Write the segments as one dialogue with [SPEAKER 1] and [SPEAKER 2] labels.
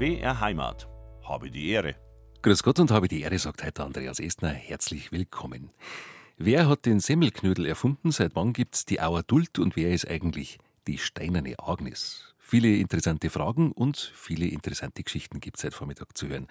[SPEAKER 1] BR Heimat. Habe die Ehre.
[SPEAKER 2] Grüß Gott und habe die Ehre, sagt heute Andreas Estner. Herzlich willkommen. Wer hat den Semmelknödel erfunden? Seit wann gibt's die Auer Duld und wer ist eigentlich die steinerne Agnes? Viele interessante Fragen und viele interessante Geschichten gibt es heute Vormittag zu hören.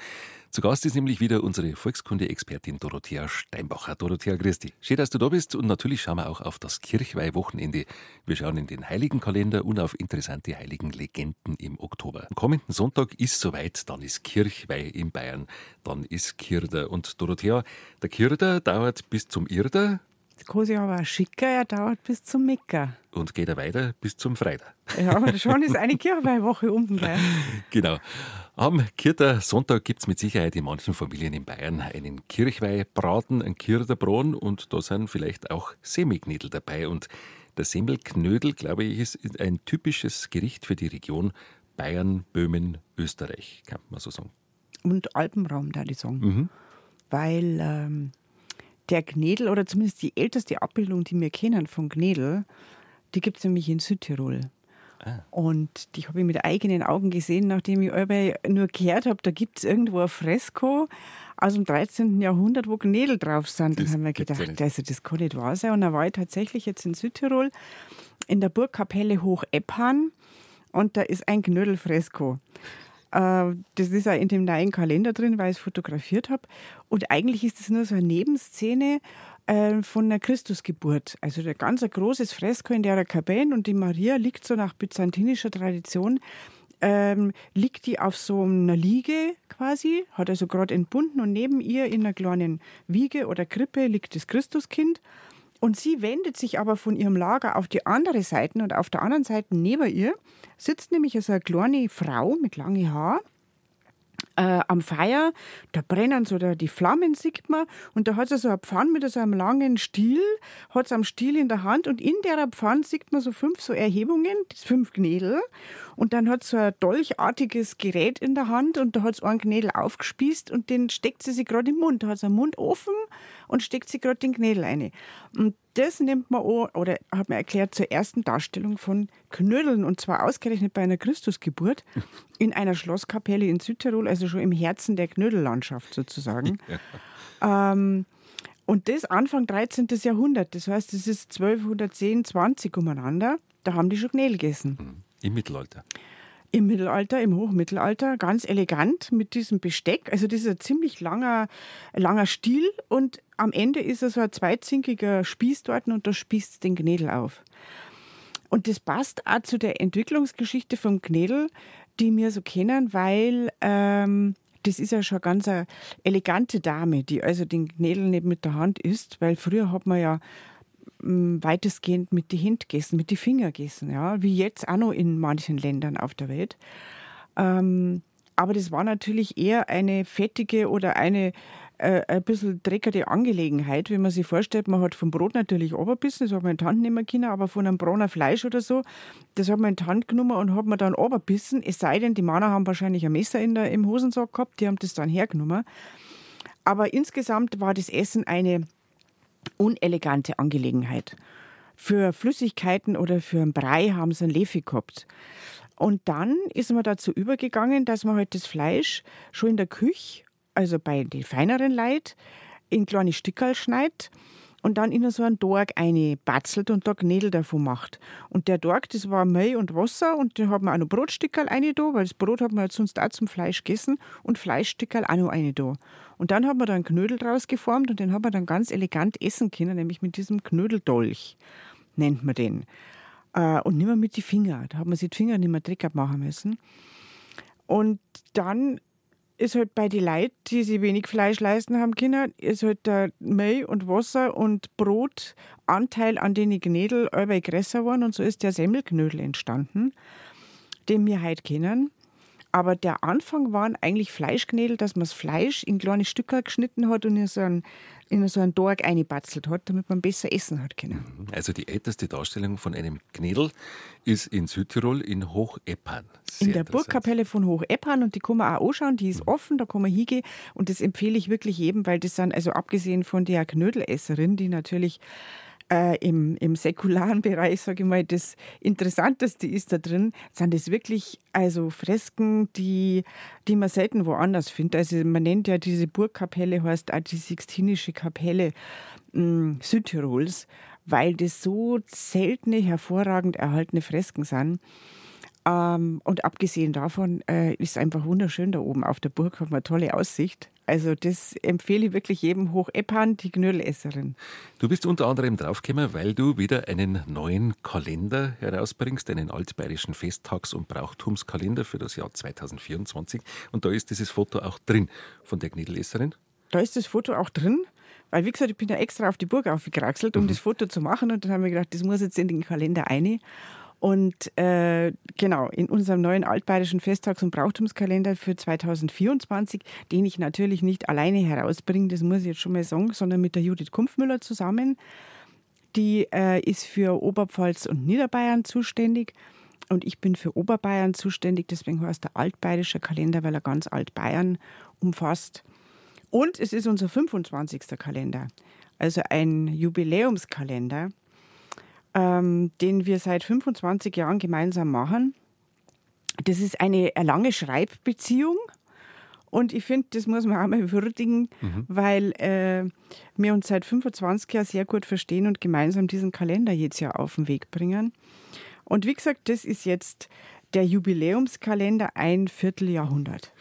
[SPEAKER 2] Zu Gast ist nämlich wieder unsere Volkskunde-Expertin Dorothea Steinbacher. Dorothea, dich. Schön, dass du da bist und natürlich schauen wir auch auf das Kirchweihwochenende. Wir schauen in den Heiligenkalender und auf interessante Heiligenlegenden im Oktober. Am kommenden Sonntag ist soweit, dann ist Kirchweih in Bayern, dann ist Kirder. Und Dorothea, der Kirder dauert bis zum Irder,
[SPEAKER 3] Kosi aber schicker, er dauert bis zum Micker.
[SPEAKER 2] Und geht er weiter bis zum Freitag.
[SPEAKER 3] Ja, aber schon ist eine Kirchweihwoche unten gleich.
[SPEAKER 2] genau. Am Kirter Sonntag gibt es mit Sicherheit in manchen Familien in Bayern einen Kirchweihbraten, einen Kirterbraten und da sind vielleicht auch Semmelknödel dabei. Und der Semmelknödel, glaube ich, ist ein typisches Gericht für die Region Bayern, Böhmen, Österreich, kann man so sagen.
[SPEAKER 3] Und Alpenraum, da die sagen. Mhm. Weil ähm, der Gnädel, oder zumindest die älteste Abbildung, die wir kennen von Gnädel, die gibt es nämlich in Südtirol. Ah. Und die habe ich mit eigenen Augen gesehen, nachdem ich nur gehört habe, da gibt es irgendwo ein Fresko aus dem 13. Jahrhundert, wo Gnädel drauf sind. Dann haben wir gedacht, also das kann nicht wahr sein. Und dann war ich tatsächlich jetzt in Südtirol in der Burgkapelle Hoch Eppan und da ist ein Knödelfresko. Äh, das ist auch in dem neuen Kalender drin, weil ich es fotografiert habe. Und eigentlich ist es nur so eine Nebenszene äh, von einer Christusgeburt. Also ein ganz großes Fresko in der Kabine und die Maria liegt so nach byzantinischer Tradition ähm, liegt die auf so einer Liege quasi, hat also gerade entbunden und neben ihr in einer kleinen Wiege oder Krippe liegt das Christuskind. Und sie wendet sich aber von ihrem Lager auf die andere Seite und auf der anderen Seite neben ihr sitzt nämlich so eine kleine Frau mit langen Haar äh, am Feuer, da brennen so da die Flammen, sieht man, und da hat sie so eine Pfanne mit so einem langen Stiel, hat sie am Stiel in der Hand. Und in der Pfanne sieht man so fünf so Erhebungen, fünf Gnädel und dann hat sie so ein dolchartiges Gerät in der Hand. Und da hat sie einen Gnädel aufgespießt und den steckt sie sich gerade im Mund, da hat sie einen Mund offen und steckt sie gerade den Gnädel rein. Und das nimmt man an, oder hat man erklärt zur ersten Darstellung von Knödeln und zwar ausgerechnet bei einer Christusgeburt in einer Schlosskapelle in Südtirol, also schon im Herzen der Knödellandschaft sozusagen. Ja. Ähm, und das Anfang 13. Jahrhundert, das heißt, das ist 1210, 20 umeinander, da haben die schon Knödel gegessen. Mhm.
[SPEAKER 2] Im Mittelalter.
[SPEAKER 3] Im Mittelalter, im Hochmittelalter, ganz elegant mit diesem Besteck. Also das ist ein ziemlich langer, langer Stiel und am Ende ist er so ein zweizinkiger Spieß dort und da spießt den Gnädel auf. Und das passt auch zu der Entwicklungsgeschichte vom Gnädel, die wir so kennen, weil ähm, das ist ja schon ganz eine elegante Dame, die also den Gnädel nicht mit der Hand isst, weil früher hat man ja mm, weitestgehend mit die Hände gegessen, mit die Finger gegessen, ja, wie jetzt auch noch in manchen Ländern auf der Welt. Ähm, aber das war natürlich eher eine fettige oder eine äh, ein bisschen dreckige Angelegenheit, wenn man sich vorstellt, man hat vom Brot natürlich runtergebissen, das hat man in die Hand nehmen können, aber von einem Brauner Fleisch oder so, das hat man in die Hand genommen und hat man dann runtergebissen, es sei denn, die Männer haben wahrscheinlich ein Messer in der, im Hosensack gehabt, die haben das dann hergenommen. Aber insgesamt war das Essen eine unelegante Angelegenheit. Für Flüssigkeiten oder für einen Brei haben sie einen Lefi gehabt. Und dann ist man dazu übergegangen, dass man halt das Fleisch schon in der Küche also bei den feineren Leid, in kleine Stücke schneidet und dann in so einen Dorg batzelt und da Gnädel davon macht. Und der Dorg, das war Mehl und Wasser und da hat man auch noch Brotstückerl eine da, weil das Brot hat man halt sonst auch zum Fleisch gegessen und Fleischstückerl auch noch eine da. Und dann hat man da einen Knödel draus geformt und den hat man dann ganz elegant essen können, nämlich mit diesem Knödeldolch, nennt man den. Äh, und nicht mehr mit den Fingern. Da hat man sich die Finger nicht mehr dreckig machen müssen. Und dann ist halt bei den Leuten, die sich wenig Fleisch leisten haben können, ist halt der Mehl und Wasser und Brot Anteil an den Gnädel über größer geworden und so ist der Semmelknödel entstanden, den wir heute kennen. Aber der Anfang waren eigentlich Fleischknädel, dass man das Fleisch in kleine Stücke geschnitten hat und in so einen, in so einen Dorg eingebatzelt hat, damit man besser essen hat können.
[SPEAKER 2] Mhm. Also die älteste Darstellung von einem Knädel ist in Südtirol in Hocheppern.
[SPEAKER 3] in der Burgkapelle von Hocheppern und die kann man auch anschauen, die ist mhm. offen, da kann man hingehen und das empfehle ich wirklich jedem, weil das sind, also abgesehen von der Knödelesserin, die natürlich äh, im, im säkularen Bereich, sage ich mal, das Interessanteste ist da drin, sind das wirklich also Fresken, die, die man selten woanders findet. Also man nennt ja diese Burgkapelle, heißt auch die Sixtinische Kapelle mh, hm, Südtirols, weil das so seltene, hervorragend erhaltene Fresken sind. Ähm, und abgesehen davon äh, ist es einfach wunderschön da oben auf der Burg, hat man eine tolle Aussicht. Also das empfehle ich wirklich jedem hoch Eppan, die Knödelesserin.
[SPEAKER 2] Du bist unter anderem draufgekommen, weil du wieder einen neuen Kalender herausbringst, einen altbayerischen Festtags- und Brauchtumskalender für das Jahr 2024. Und da ist dieses Foto auch drin von der Knödelesserin.
[SPEAKER 3] Da ist das Foto auch drin. Weil, wie gesagt, ich bin ja extra auf die Burg aufgekraxelt, um mhm. das Foto zu machen. Und dann haben wir gedacht, das muss jetzt in den Kalender rein. Und äh, genau, in unserem neuen altbayerischen Festtags- und Brauchtumskalender für 2024, den ich natürlich nicht alleine herausbringe, das muss ich jetzt schon mal sagen, sondern mit der Judith Kumpfmüller zusammen. Die äh, ist für Oberpfalz und Niederbayern zuständig. Und ich bin für Oberbayern zuständig, deswegen heißt der altbayerische Kalender, weil er ganz Altbayern umfasst. Und es ist unser 25. Kalender, also ein Jubiläumskalender ähm, den wir seit 25 Jahren gemeinsam machen. Das ist eine lange Schreibbeziehung. Und ich finde, das muss man auch mal würdigen, mhm. weil äh, wir uns seit 25 Jahren sehr gut verstehen und gemeinsam diesen Kalender jetzt ja auf den Weg bringen. Und wie gesagt, das ist jetzt der Jubiläumskalender ein Vierteljahrhundert.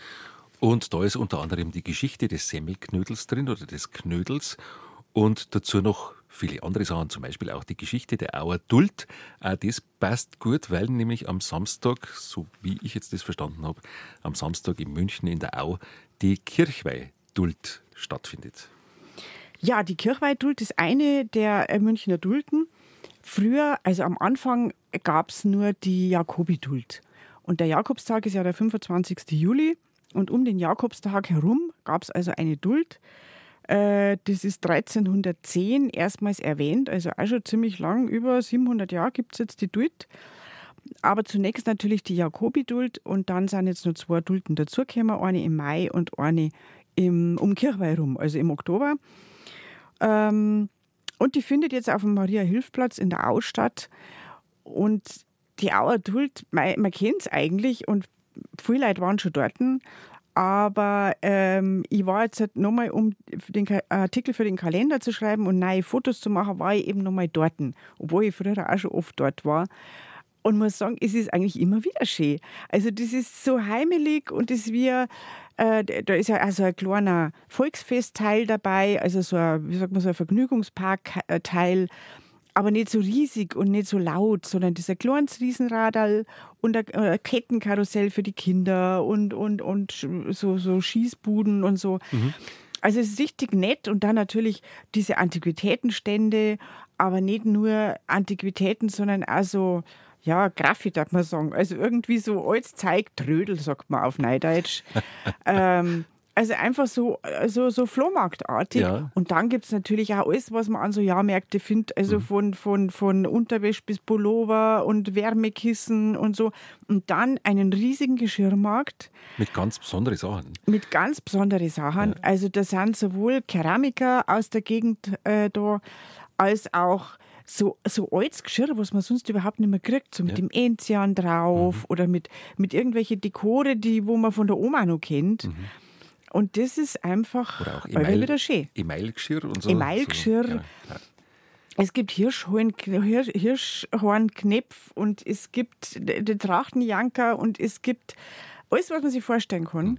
[SPEAKER 2] Und da ist unter anderem die Geschichte des Semmelknödels drin oder des Knödels und dazu noch viele andere Sachen, zum Beispiel auch die Geschichte der Auer Duld. Auch das passt gut, weil nämlich am Samstag, so wie ich jetzt das verstanden habe, am Samstag in München in der Au die Kirchweih-Duld stattfindet.
[SPEAKER 3] Ja, die Kirchweih-Duld ist eine der äh, Münchner Dulden. Früher, also am Anfang, gab es nur die Jakobi-Duld. Und der Jakobstag ist ja der 25. Juli. Und um den Jakobstag herum gab es also eine Duld. Äh, das ist 1310 erstmals erwähnt, also auch schon ziemlich lang, über 700 Jahre gibt es jetzt die Duld. Aber zunächst natürlich die Jakobi-Duld und dann sind jetzt noch zwei Dulden dazugekommen, eine im Mai und eine im, um Kirchweih rum, also im Oktober. Ähm, und die findet jetzt auf dem Maria-Hilf-Platz in der Austadt. Und die Auer Duld, man, man kennt es eigentlich und viele Leute waren schon dort. Aber ähm, ich war jetzt halt nochmal, um den Artikel für den Kalender zu schreiben und neue Fotos zu machen, war ich eben nochmal dort. Obwohl ich früher auch schon oft dort war. Und muss sagen, es ist eigentlich immer wieder schön. Also das ist so heimelig und das wie, äh, da ist ja also ein kleiner Volksfestteil dabei, also so ein, wie sagt man, so ein Vergnügungsparkteil aber nicht so riesig und nicht so laut, sondern dieser kleines Riesenradal und ein Kettenkarussell für die Kinder und, und, und so, so Schießbuden und so. Mhm. Also es ist richtig nett und dann natürlich diese Antiquitätenstände, aber nicht nur Antiquitäten, sondern also ja, Graffi, darf man sagen. Also irgendwie so als Zeig Trödel, sagt man auf Neudeutsch. ähm, also einfach so, so, so Flohmarktartig. Ja. Und dann gibt es natürlich auch alles, was man an so Jahrmärkte findet. Also mhm. von, von, von Unterwäsche bis Pullover und Wärmekissen und so. Und dann einen riesigen Geschirrmarkt.
[SPEAKER 2] Mit ganz besonderen Sachen.
[SPEAKER 3] Mit ganz besonderen Sachen. Ja. Also da sind sowohl Keramiker aus der Gegend äh, da, als auch so, so altes Geschirr, was man sonst überhaupt nicht mehr kriegt, so mit ja. dem Enzian drauf mhm. oder mit, mit irgendwelchen Dekore, die, wo man von der Oma noch kennt. Mhm. Und das ist einfach
[SPEAKER 2] Oder auch Email,
[SPEAKER 3] wieder schön.
[SPEAKER 2] Emailgeschirr und so.
[SPEAKER 3] Emailgeschirr. So, ja, ja. Es gibt Hirschhorn, Hirschhornknepf und es gibt den Trachtenjanker und es gibt alles, was man sich vorstellen kann. Mhm.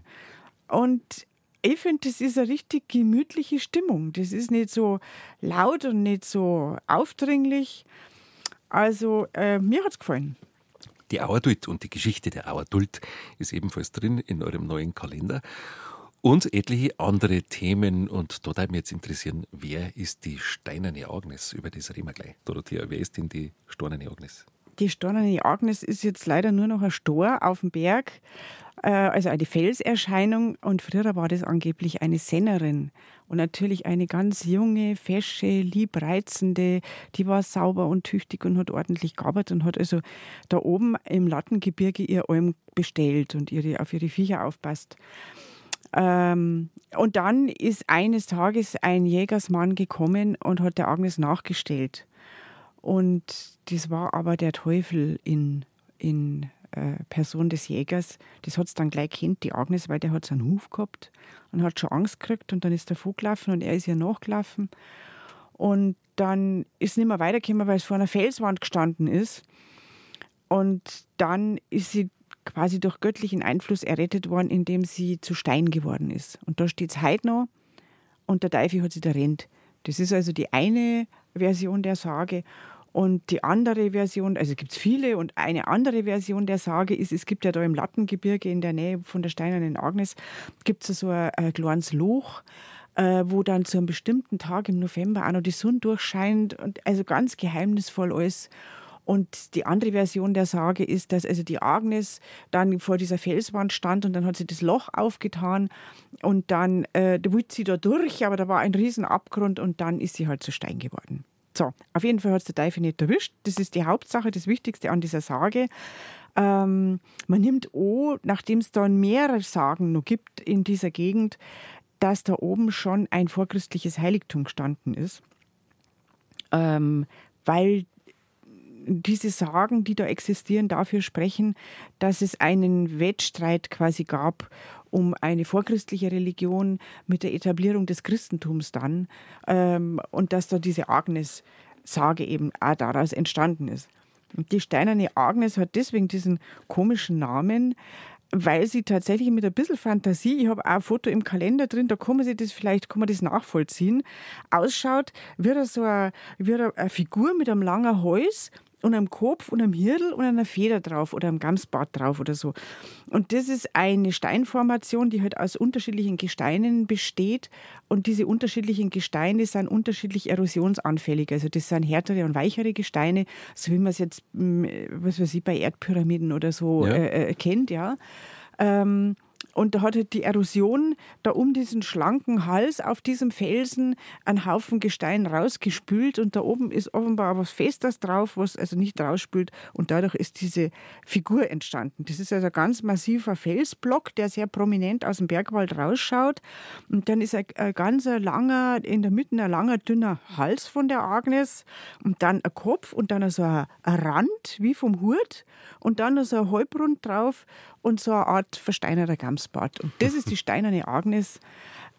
[SPEAKER 3] Und ich finde, das ist eine richtig gemütliche Stimmung. Das ist nicht so laut und nicht so aufdringlich. Also, äh, mir hat es gefallen.
[SPEAKER 2] Die Auerduld und die Geschichte der Auerduld ist ebenfalls drin in eurem neuen Kalender und etliche andere Themen. Und da würde mich jetzt interessieren, wer ist die steinerne Agnes? Über das reden wir gleich. Dorothea, wer ist denn die steinerne Agnes?
[SPEAKER 3] Die steinerne Agnes ist jetzt leider nur noch ein Stor auf dem Berg, äh, also eine Felserscheinung. Und früher war das angeblich eine Sennerin. Und natürlich eine ganz junge, fesche, liebreizende, die war sauber und tüchtig und hat ordentlich gearbeitet und hat also da oben im Lattengebirge ihr Alm bestellt und ihre, auf ihre Viecher aufpasst. Ähm, und dann ist eines Tages ein Jägersmann gekommen und hat der Agnes nachgestellt. Und das war aber der Teufel in, in äh, Person des Jägers. Das hat es dann gleich kennt, die Agnes, weil der hat so einen Huf gehabt und hat schon Angst gekriegt und dann ist er vorgelaufen und er ist ihr nachgelaufen. Und dann ist es nicht mehr weitergekommen, weil es vor einer Felswand gestanden ist. Und dann ist sie quasi durch göttlichen Einfluss errettet worden, indem sie zu Stein geworden ist. Und da steht es heute noch und der Teufel hat sie da rennt. Das ist also die eine Version der Sage. Und die andere Version, also gibt es viele, und eine andere Version der Sage ist, es gibt ja da im Lattengebirge in der Nähe von der Steinernen Agnes, gibt es so ein, ein kleines Loch, äh, wo dann zu einem bestimmten Tag im November auch noch die Sonne durchscheint und also ganz geheimnisvoll alles. Und die andere Version der Sage ist, dass also die Agnes dann vor dieser Felswand stand und dann hat sie das Loch aufgetan und dann äh, wollte sie da durch, aber da war ein Riesenabgrund und dann ist sie halt zu Stein geworden. So, auf jeden Fall hat es der Teufel nicht erwischt. Das ist die Hauptsache, das Wichtigste an dieser Sage. Ähm, man nimmt an, nachdem es dann mehrere Sagen noch gibt in dieser Gegend, dass da oben schon ein vorchristliches Heiligtum gestanden ist. Ähm, weil diese Sagen, die da existieren, dafür sprechen, dass es einen Wettstreit quasi gab um eine vorchristliche Religion mit der Etablierung des Christentums dann ähm, und dass da diese Agnes-Sage eben auch daraus entstanden ist. Die steinerne Agnes hat deswegen diesen komischen Namen, weil sie tatsächlich mit ein bisschen Fantasie, ich habe ein Foto im Kalender drin, da kann man sich das vielleicht kann man das nachvollziehen, ausschaut wie so eine, wie eine Figur mit einem langen Hals und am Kopf und am Hirtel und einer Feder drauf oder am Gamsbart drauf oder so. Und das ist eine Steinformation, die halt aus unterschiedlichen Gesteinen besteht. Und diese unterschiedlichen Gesteine sind unterschiedlich erosionsanfällig. Also das sind härtere und weichere Gesteine, so wie man es jetzt, hm, was weiß ich, bei Erdpyramiden oder so ja. äh, äh kennt, ja. Ähm, und da hat halt die Erosion da um diesen schlanken Hals auf diesem Felsen einen Haufen Gestein rausgespült. Und da oben ist offenbar was Festes drauf, was also nicht rausspült. Und dadurch ist diese Figur entstanden. Das ist also ein ganz massiver Felsblock, der sehr prominent aus dem Bergwald rausschaut. Und dann ist ein, ein ganz langer, in der Mitte ein langer, dünner Hals von der Agnes. Und dann ein Kopf und dann so ein, ein Rand wie vom Hut und dann so ein Halbrund drauf und so eine Art versteinerter Gamsbart. Und das ist die steinerne Agnes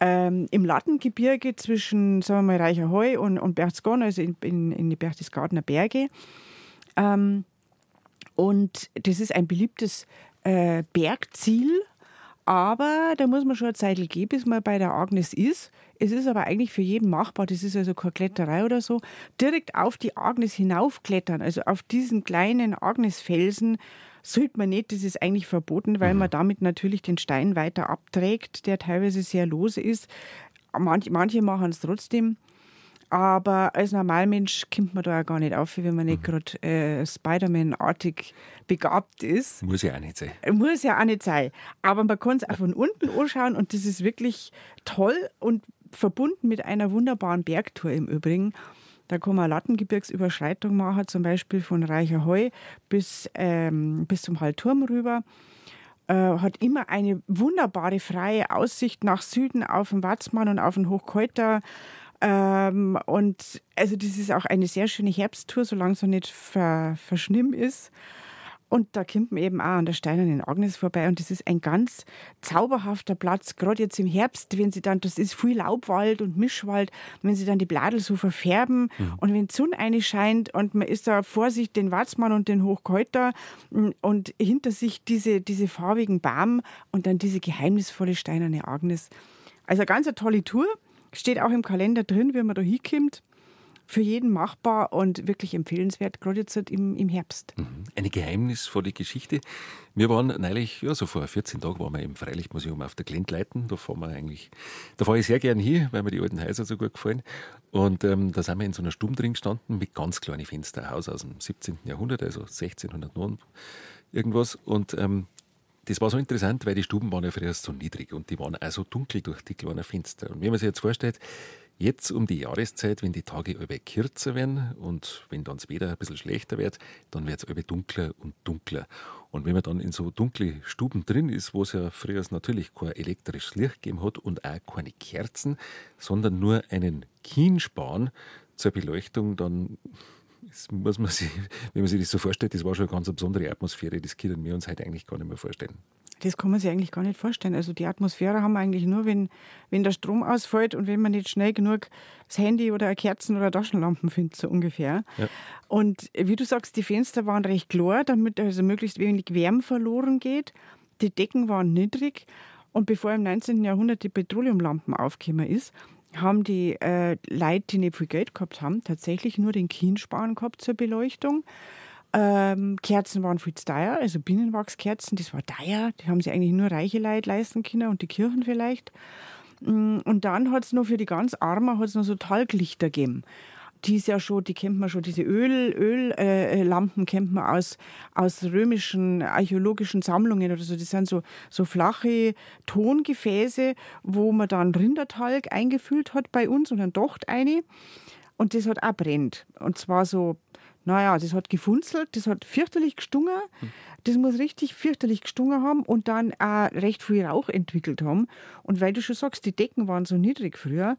[SPEAKER 3] ähm, im Lattengebirge zwischen, sagen wir mal, Reicherheu und, und Berchtesgaden, also in, in, in die Berchtesgadener Berge. Ähm, und das ist ein beliebtes äh, Bergziel, aber da muss man schon eine Zeit gehen, bis man bei der Agnes ist. Es ist aber eigentlich für jeden machbar, das ist also keine Kletterei oder so. Direkt auf die Agnes hinaufklettern, also auf diesen kleinen Agnesfelsen, sollte man nicht, das ist eigentlich verboten, weil mhm. man damit natürlich den Stein weiter abträgt, der teilweise sehr lose ist. Manch, manche machen es trotzdem. Aber als Normalmensch kommt man da ja gar nicht auf, wenn man nicht mhm. gerade äh, Spider-Man-artig begabt ist.
[SPEAKER 2] Muss ja auch nicht sein.
[SPEAKER 3] Muss ja auch nicht sein. Aber man kann es auch von unten anschauen und das ist wirklich toll und verbunden mit einer wunderbaren Bergtour im Übrigen. Da kann man Lattengebirgsüberschreitung machen, zum Beispiel von Reicherheu bis, ähm, bis zum Hallturm rüber. Äh, hat immer eine wunderbare freie Aussicht nach Süden auf den Watzmann und auf den Hochkeuter. Ähm, und also das ist auch eine sehr schöne Herbsttour, solange es noch nicht ver, verschnimm ist. Und da kommt man eben auch an der Steinernen Agnes vorbei und das ist ein ganz zauberhafter Platz, gerade jetzt im Herbst, wenn sie dann, das ist viel Laubwald und Mischwald, wenn sie dann die Bladel so verfärben mhm. und wenn die Sonne eine scheint und man ist da vor sich den Watzmann und den Hochkeuter und hinter sich diese, diese farbigen Baum und dann diese geheimnisvolle Steinerne Agnes. Also eine ganz eine tolle Tour, steht auch im Kalender drin, wenn man da hinkommt für jeden machbar und wirklich empfehlenswert, gerade jetzt im, im Herbst. Mhm.
[SPEAKER 2] Eine geheimnisvolle Geschichte. Wir waren neulich, ja, so vor 14 Tagen waren wir im Freilichtmuseum auf der Glendleiten. Da fahren wir eigentlich, da fahre ich sehr gern hin, weil mir die alten Häuser so gut gefallen. Und ähm, da sind wir in so einer Stube drin gestanden mit ganz kleinen Fenstern. Haus aus dem 17. Jahrhundert, also 1609 irgendwas. Und ähm, das war so interessant, weil die Stuben waren ja früher so niedrig und die waren auch so dunkel durch die kleinen Fenster. Und wenn man sich jetzt vorstellt, Jetzt um die Jahreszeit, wenn die Tage alle kürzer werden und wenn dann das Wetter ein bisschen schlechter wird, dann wird es alle dunkler und dunkler. Und wenn man dann in so dunkle Stuben drin ist, wo es ja früher natürlich kein elektrisches Licht gegeben hat und auch keine Kerzen, sondern nur einen Kienspan zur Beleuchtung, dann muss man sich, wenn man sich das so vorstellt, das war schon eine ganz besondere Atmosphäre. Das können wir uns heute eigentlich gar nicht mehr vorstellen.
[SPEAKER 3] Das kann man sich eigentlich gar nicht vorstellen. Also die Atmosphäre haben wir eigentlich nur, wenn, wenn der Strom ausfällt und wenn man nicht schnell genug das Handy oder Kerzen oder Taschenlampen findet, so ungefähr. Ja. Und wie du sagst, die Fenster waren recht klar, damit also möglichst wenig Wärme verloren geht. Die Decken waren niedrig. Und bevor im 19. Jahrhundert die Petroleumlampen aufgekommen ist, haben die äh, Leute, die nicht viel Geld gehabt haben, tatsächlich nur den Kienspan gehabt zur Beleuchtung. Ähm, Kerzen waren viel teuer, also Bienenwachskerzen, das war teuer. Die haben sich eigentlich nur reiche Leute leisten können und die Kirchen vielleicht. Mm, und dann hat es noch für die ganz Armen hat's noch so Talglichter gegeben die ist ja schon, die kennt man schon, diese Öl, Öllampen äh, kennt man aus, aus römischen archäologischen Sammlungen oder so. Das sind so, so flache Tongefäße, wo man dann Rindertalg eingefüllt hat bei uns und dann Docht eine. Und das hat auch brennt. Und zwar so, naja, das hat gefunzelt, das hat fürchterlich gestungen. Das muss richtig fürchterlich gestungen haben und dann auch recht viel Rauch entwickelt haben. Und weil du schon sagst, die Decken waren so niedrig früher,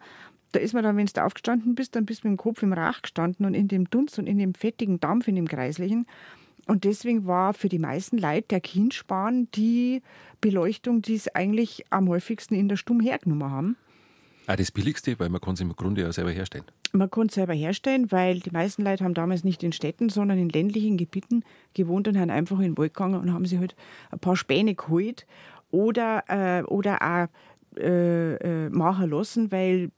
[SPEAKER 3] da ist man dann, wenn du aufgestanden bist, dann bist du mit dem Kopf im Rauch gestanden und in dem Dunst und in dem fettigen Dampf, in dem Kreislichen. Und deswegen war für die meisten Leute der Kindspan die Beleuchtung, die es eigentlich am häufigsten in der Stumm hergenommen haben.
[SPEAKER 2] Ah, das Billigste, weil man kann es im Grunde ja selber herstellen.
[SPEAKER 3] Man kann es selber herstellen, weil die meisten Leute haben damals nicht in Städten, sondern in ländlichen Gebieten gewohnt und haben einfach in den Wald gegangen und haben sich halt ein paar Späne geholt oder, äh, oder auch äh, äh, machen lassen, weil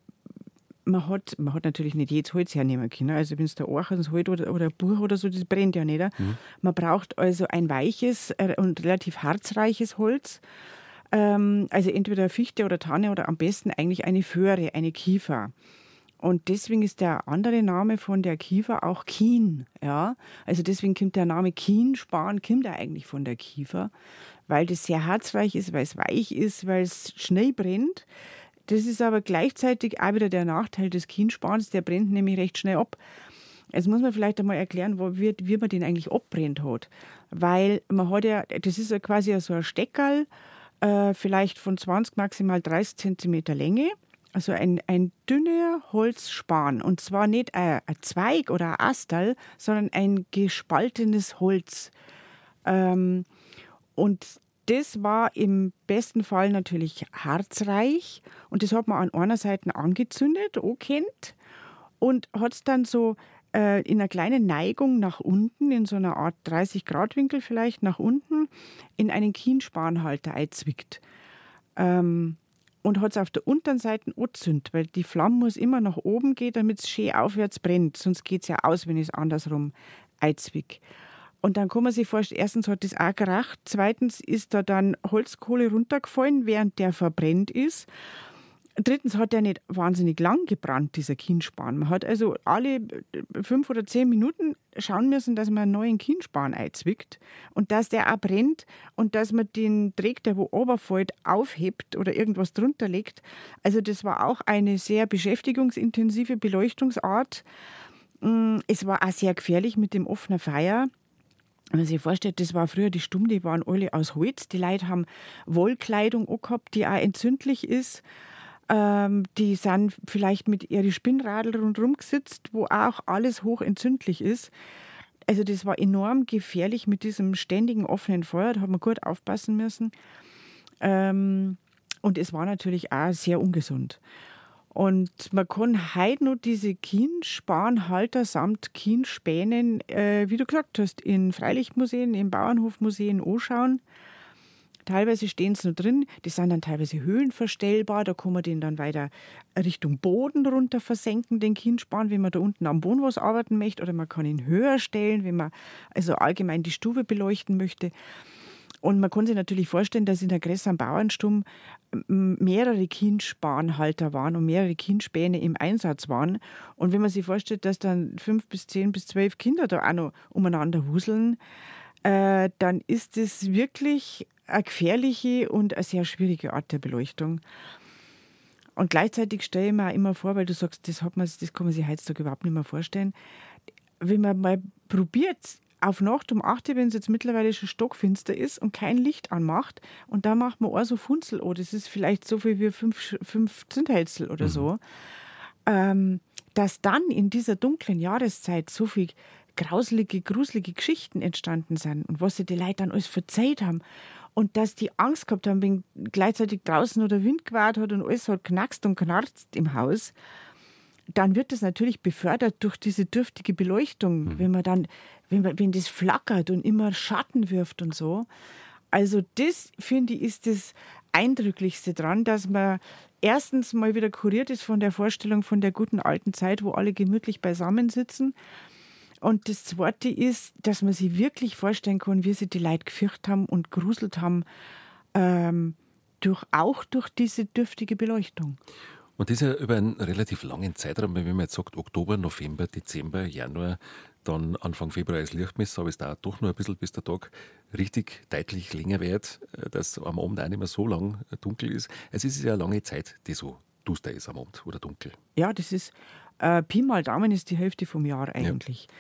[SPEAKER 3] man hat, man hat natürlich nicht jedes Holz hernehmen können. Also wenn es der Orchens halt oder, oder ein Buch oder so, das brennt ja nicht. Mhm. Man braucht also ein weiches äh, und relativ harzreiches Holz. Ähm, also entweder Fichte oder Tanne oder am besten eigentlich eine Föhre, eine Kiefer. Und deswegen ist der andere Name von der Kiefer auch Kien. Ja? Also deswegen kommt der Name Kienspan, kommt er eigentlich von der Kiefer, weil das sehr harzreich ist, weil es weich ist, weil es schnell brennt. Das ist aber gleichzeitig auch wieder der Nachteil des Kienspans, der brennt nämlich recht schnell ab. Jetzt muss man vielleicht einmal erklären, wie, wie man den eigentlich abbrennt hat. Weil man hat ja, das ist ja quasi so ein Steckerl, äh, vielleicht von 20, maximal 30 Zentimeter Länge. Also ein, ein dünner Holzspan. Und zwar nicht ein, ein Zweig oder ein Astal, sondern ein gespaltenes Holz. Ähm, und das war im besten Fall natürlich harzreich und das hat man an einer Seite angezündet, auch kennt, und hat es dann so äh, in einer kleinen Neigung nach unten, in so einer Art 30-Grad-Winkel vielleicht nach unten, in einen Kienspanhalter eingezwickt. Ähm, und hat es auf der unteren Seite angezündet, weil die Flamme muss immer nach oben gehen, damit es schön aufwärts brennt. Sonst geht es ja aus, wenn ich es andersrum einzwicke. Und dann kann man sich vorstellen, erstens hat das auch geracht, zweitens ist da dann Holzkohle runtergefallen, während der verbrennt ist. Drittens hat er nicht wahnsinnig lang gebrannt, dieser Kienspan. Man hat also alle fünf oder zehn Minuten schauen müssen, dass man einen neuen Kienspan einzwickt und dass der auch brennt und dass man den Dreck, der wo runterfällt, aufhebt oder irgendwas drunter legt. Also das war auch eine sehr beschäftigungsintensive Beleuchtungsart. Mm, es war auch sehr gefährlich mit dem offenen Feuer. Wenn man sich vorstellt, das war früher die Stumm, die waren alle aus Holz. Die Leute haben Wollkleidung auch gehabt, die auch entzündlich ist. Ähm, die sind vielleicht mit ihren Spinnradl rundherum gesetzt, wo auch alles hochentzündlich ist. Also das war enorm gefährlich mit diesem ständigen offenen Feuer. Da hat man gut aufpassen müssen. Ähm, und es war natürlich auch sehr ungesund. Und man kann heute noch diese Kienspanhalter samt Kienspänen, äh, wie du gesagt hast, in Freilichtmuseen, in Bauernhofmuseen anschauen. Teilweise stehen sie noch drin, die sind dann teilweise höhenverstellbar, da kann man den dann weiter Richtung Boden runter versenken, den Kienspan, wenn man da unten am Boden was arbeiten möchte, oder man kann ihn höher stellen, wenn man also allgemein die Stube beleuchten möchte. Und man kann sich natürlich vorstellen, dass in der größeren Bauernstumm mehrere Kindspanhalter waren und mehrere Kindspäne im Einsatz waren. Und wenn man sich vorstellt, dass dann fünf bis zehn bis zwölf Kinder da auch noch umeinander wuseln, äh, dann ist es wirklich eine gefährliche und eine sehr schwierige Art der Beleuchtung. Und gleichzeitig stelle ich mir auch immer vor, weil du sagst, das, hat man, das kann man sich heutzutage überhaupt nicht mehr vorstellen, wenn man mal probiert, auf Nacht um 8 Uhr, wenn es jetzt mittlerweile schon stockfinster ist und kein Licht anmacht und da macht man auch so Funzel oh, das ist vielleicht so viel wie fünf, fünf Zündhölzel oder mhm. so. Ähm, dass dann in dieser dunklen Jahreszeit so viel grauselige, gruselige Geschichten entstanden sind und was sie die Leute dann alles verzeiht haben und dass die Angst gehabt haben, wenn gleichzeitig draußen oder Wind gewahrt hat und alles hat knackst und knarzt im Haus, dann wird das natürlich befördert durch diese dürftige Beleuchtung, mhm. wenn man dann, wenn, man, wenn das flackert und immer Schatten wirft und so. Also das, finde ich, ist das Eindrücklichste dran, dass man erstens mal wieder kuriert ist von der Vorstellung von der guten alten Zeit, wo alle gemütlich beisammensitzen. Und das Zweite ist, dass man sich wirklich vorstellen kann, wie sie die Leute gefürchtet haben und gruselt haben, ähm, durch, auch durch diese dürftige Beleuchtung.
[SPEAKER 2] Und das ist ja über einen relativ langen Zeitraum, wenn man jetzt sagt, Oktober, November, Dezember, Januar, dann Anfang Februar ist Lichtmesse, aber es dauert doch nur ein bisschen, bis der Tag richtig deutlich länger wird, äh, dass am Abend auch nicht mehr so lang dunkel ist. Es ist ja eine lange Zeit, die so duster ist am Abend oder dunkel.
[SPEAKER 3] Ja, das ist, äh, Pi mal Daumen ist die Hälfte vom Jahr eigentlich. Ja.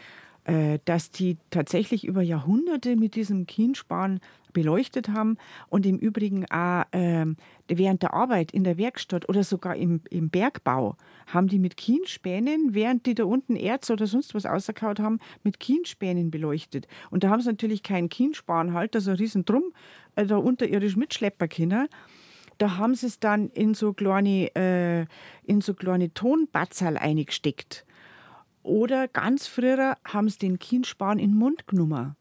[SPEAKER 3] Äh, dass die tatsächlich über Jahrhunderte mit diesem Kienspan beleuchtet haben und im Übrigen auch äh, während der Arbeit in der Werkstatt oder sogar im, im Bergbau haben die mit Kienspänen, während die da unten Erz oder sonst was ausgekaut haben, mit Kienspänen beleuchtet. Und da haben sie natürlich keinen Kienspanhalter, so einen riesen Drum äh, da unterirdisch mitschlepper können. Da haben sie es dann in so kleine, äh, in so kleine Tonbatzal eingesteckt. Oder ganz früher haben sie den Kienspan in den Mund genommen.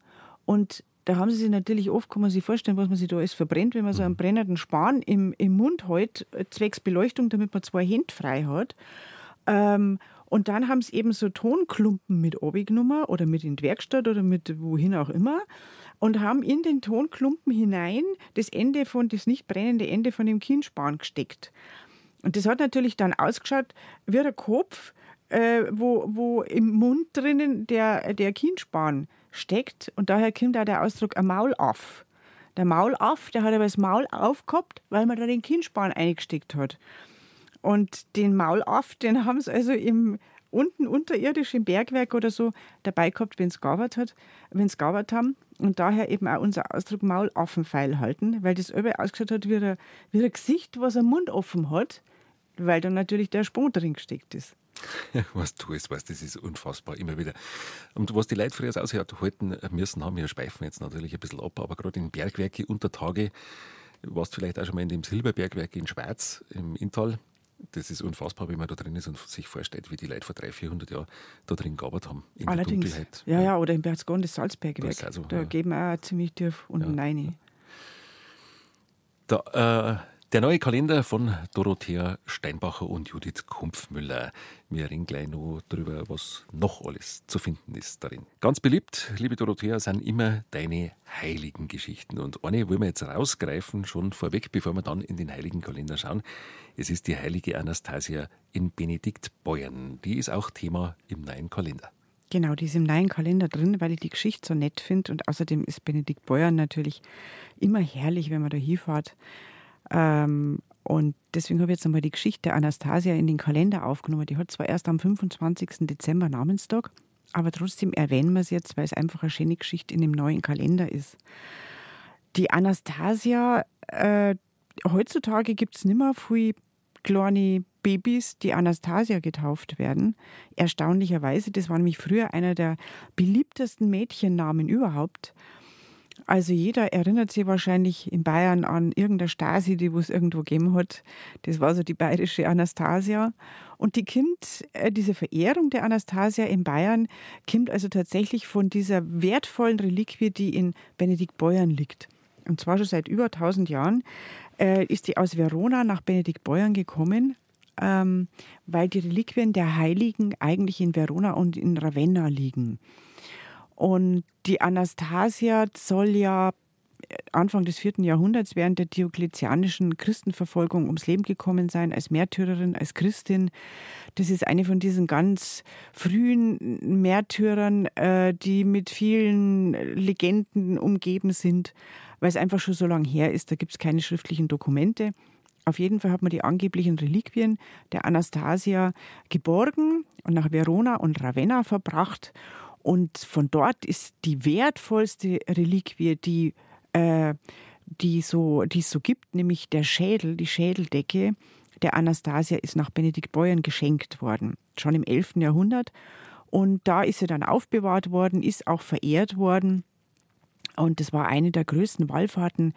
[SPEAKER 3] Und da haben sie sich natürlich oft, kann man sich vorstellen, was man sich da alles verbrennt, wenn man so einen mhm. brennenden Span im, im Mund hält, zwecks Beleuchtung, damit man zwei Hände frei hat. Ähm, und dann haben sie eben so Tonklumpen mit genommen oder mit in die Werkstatt oder mit wohin auch immer und haben in den Tonklumpen hinein das Ende von, das nicht brennende Ende von dem Kienspan gesteckt. Und das hat natürlich dann ausgeschaut wie ein Kopf, äh, wo, wo im Mund drinnen der, der Kienspan steckt. Und daher kommt auch der Ausdruck ein Maulaff. Der Maulaff, der hat aber das Maul aufgehabt, weil man da den Kienspan eingesteckt hat. Und den Maulaff, den haben sie also im, unten unterirdisch im Bergwerk oder so dabei gehabt, wenn es gearbeitet hat, wenn es gearbeitet haben. Und daher eben auch unser Ausdruck Maulaffenpfeil halten, weil das über ausgeschaut hat wie ein, wie ein Gesicht, was einen Mund offen hat, weil dann natürlich der Sprung drin gesteckt ist.
[SPEAKER 2] was du es weißt, das ist unfassbar, immer wieder. Und was die Leute früher aushalten müssen, haben wir schweifen jetzt natürlich ein bisschen ab, aber gerade in Bergwerke unter Tage, warst vielleicht auch schon mal in dem Silberbergwerk in Schweiz, im Inntal, das ist unfassbar, wie man da drin ist und sich vorstellt, wie die Leute vor 300, 400 Jahren da drin gearbeitet haben.
[SPEAKER 3] In Allerdings. Der Dunkelheit. Ja, ja, oder in Berzgon, das Salzbergwerk. Also, da ja. geben wir auch ziemlich tief unten ja. rein.
[SPEAKER 2] Da, äh, der neue Kalender von Dorothea Steinbacher und Judith Kumpfmüller. Wir reden gleich noch darüber, was noch alles zu finden ist darin. Ganz beliebt, liebe Dorothea, sind immer deine heiligen Geschichten. Und eine wollen wir jetzt rausgreifen, schon vorweg, bevor wir dann in den heiligen Kalender schauen. Es ist die heilige Anastasia in Benediktbeuern. Die ist auch Thema im neuen Kalender.
[SPEAKER 3] Genau, die ist im neuen Kalender drin, weil ich die Geschichte so nett finde. Und außerdem ist Benedikt Beuern natürlich immer herrlich, wenn man da hinfährt. Ähm, und deswegen habe ich jetzt nochmal die Geschichte Anastasia in den Kalender aufgenommen. Die hat zwar erst am 25. Dezember Namenstag, aber trotzdem erwähnen wir sie jetzt, weil es einfach eine schöne Geschichte in dem neuen Kalender ist. Die Anastasia, äh, heutzutage gibt es nicht mehr viele kleine Babys, die Anastasia getauft werden. Erstaunlicherweise, das war nämlich früher einer der beliebtesten Mädchennamen überhaupt. Also jeder erinnert sich wahrscheinlich in Bayern an irgendeine Stasi, die es irgendwo gegeben hat. Das war so die bayerische Anastasia. Und die Kind, äh, diese Verehrung der Anastasia in Bayern, kommt also tatsächlich von dieser wertvollen Reliquie, die in Benedikt Beuern liegt. Und zwar schon seit über 1000 Jahren äh, ist die aus Verona nach Benedikt Beuern gekommen, ähm, weil die Reliquien der Heiligen eigentlich in Verona und in Ravenna liegen. Und die Anastasia soll ja äh, Anfang des vierten Jahrhunderts während der diokletianischen Christenverfolgung ums Leben gekommen sein, als Märtyrerin, als Christin. Das ist eine von diesen ganz frühen Märtyrern, äh, die mit vielen Legenden umgeben sind, weil es einfach schon so lange her ist. Da gibt es keine schriftlichen Dokumente. Auf jeden Fall hat man die angeblichen Reliquien der Anastasia geborgen und nach Verona und Ravenna verbracht. Und von dort ist die wertvollste Reliquie, die, äh, die, so, die es so gibt, nämlich der Schädel, die Schädeldecke der Anastasia ist nach Benedikt Beuern geschenkt worden. schon im 11. Jahrhundert. Und da ist sie dann aufbewahrt worden, ist auch verehrt worden. Und das war eine der größten Wallfahrten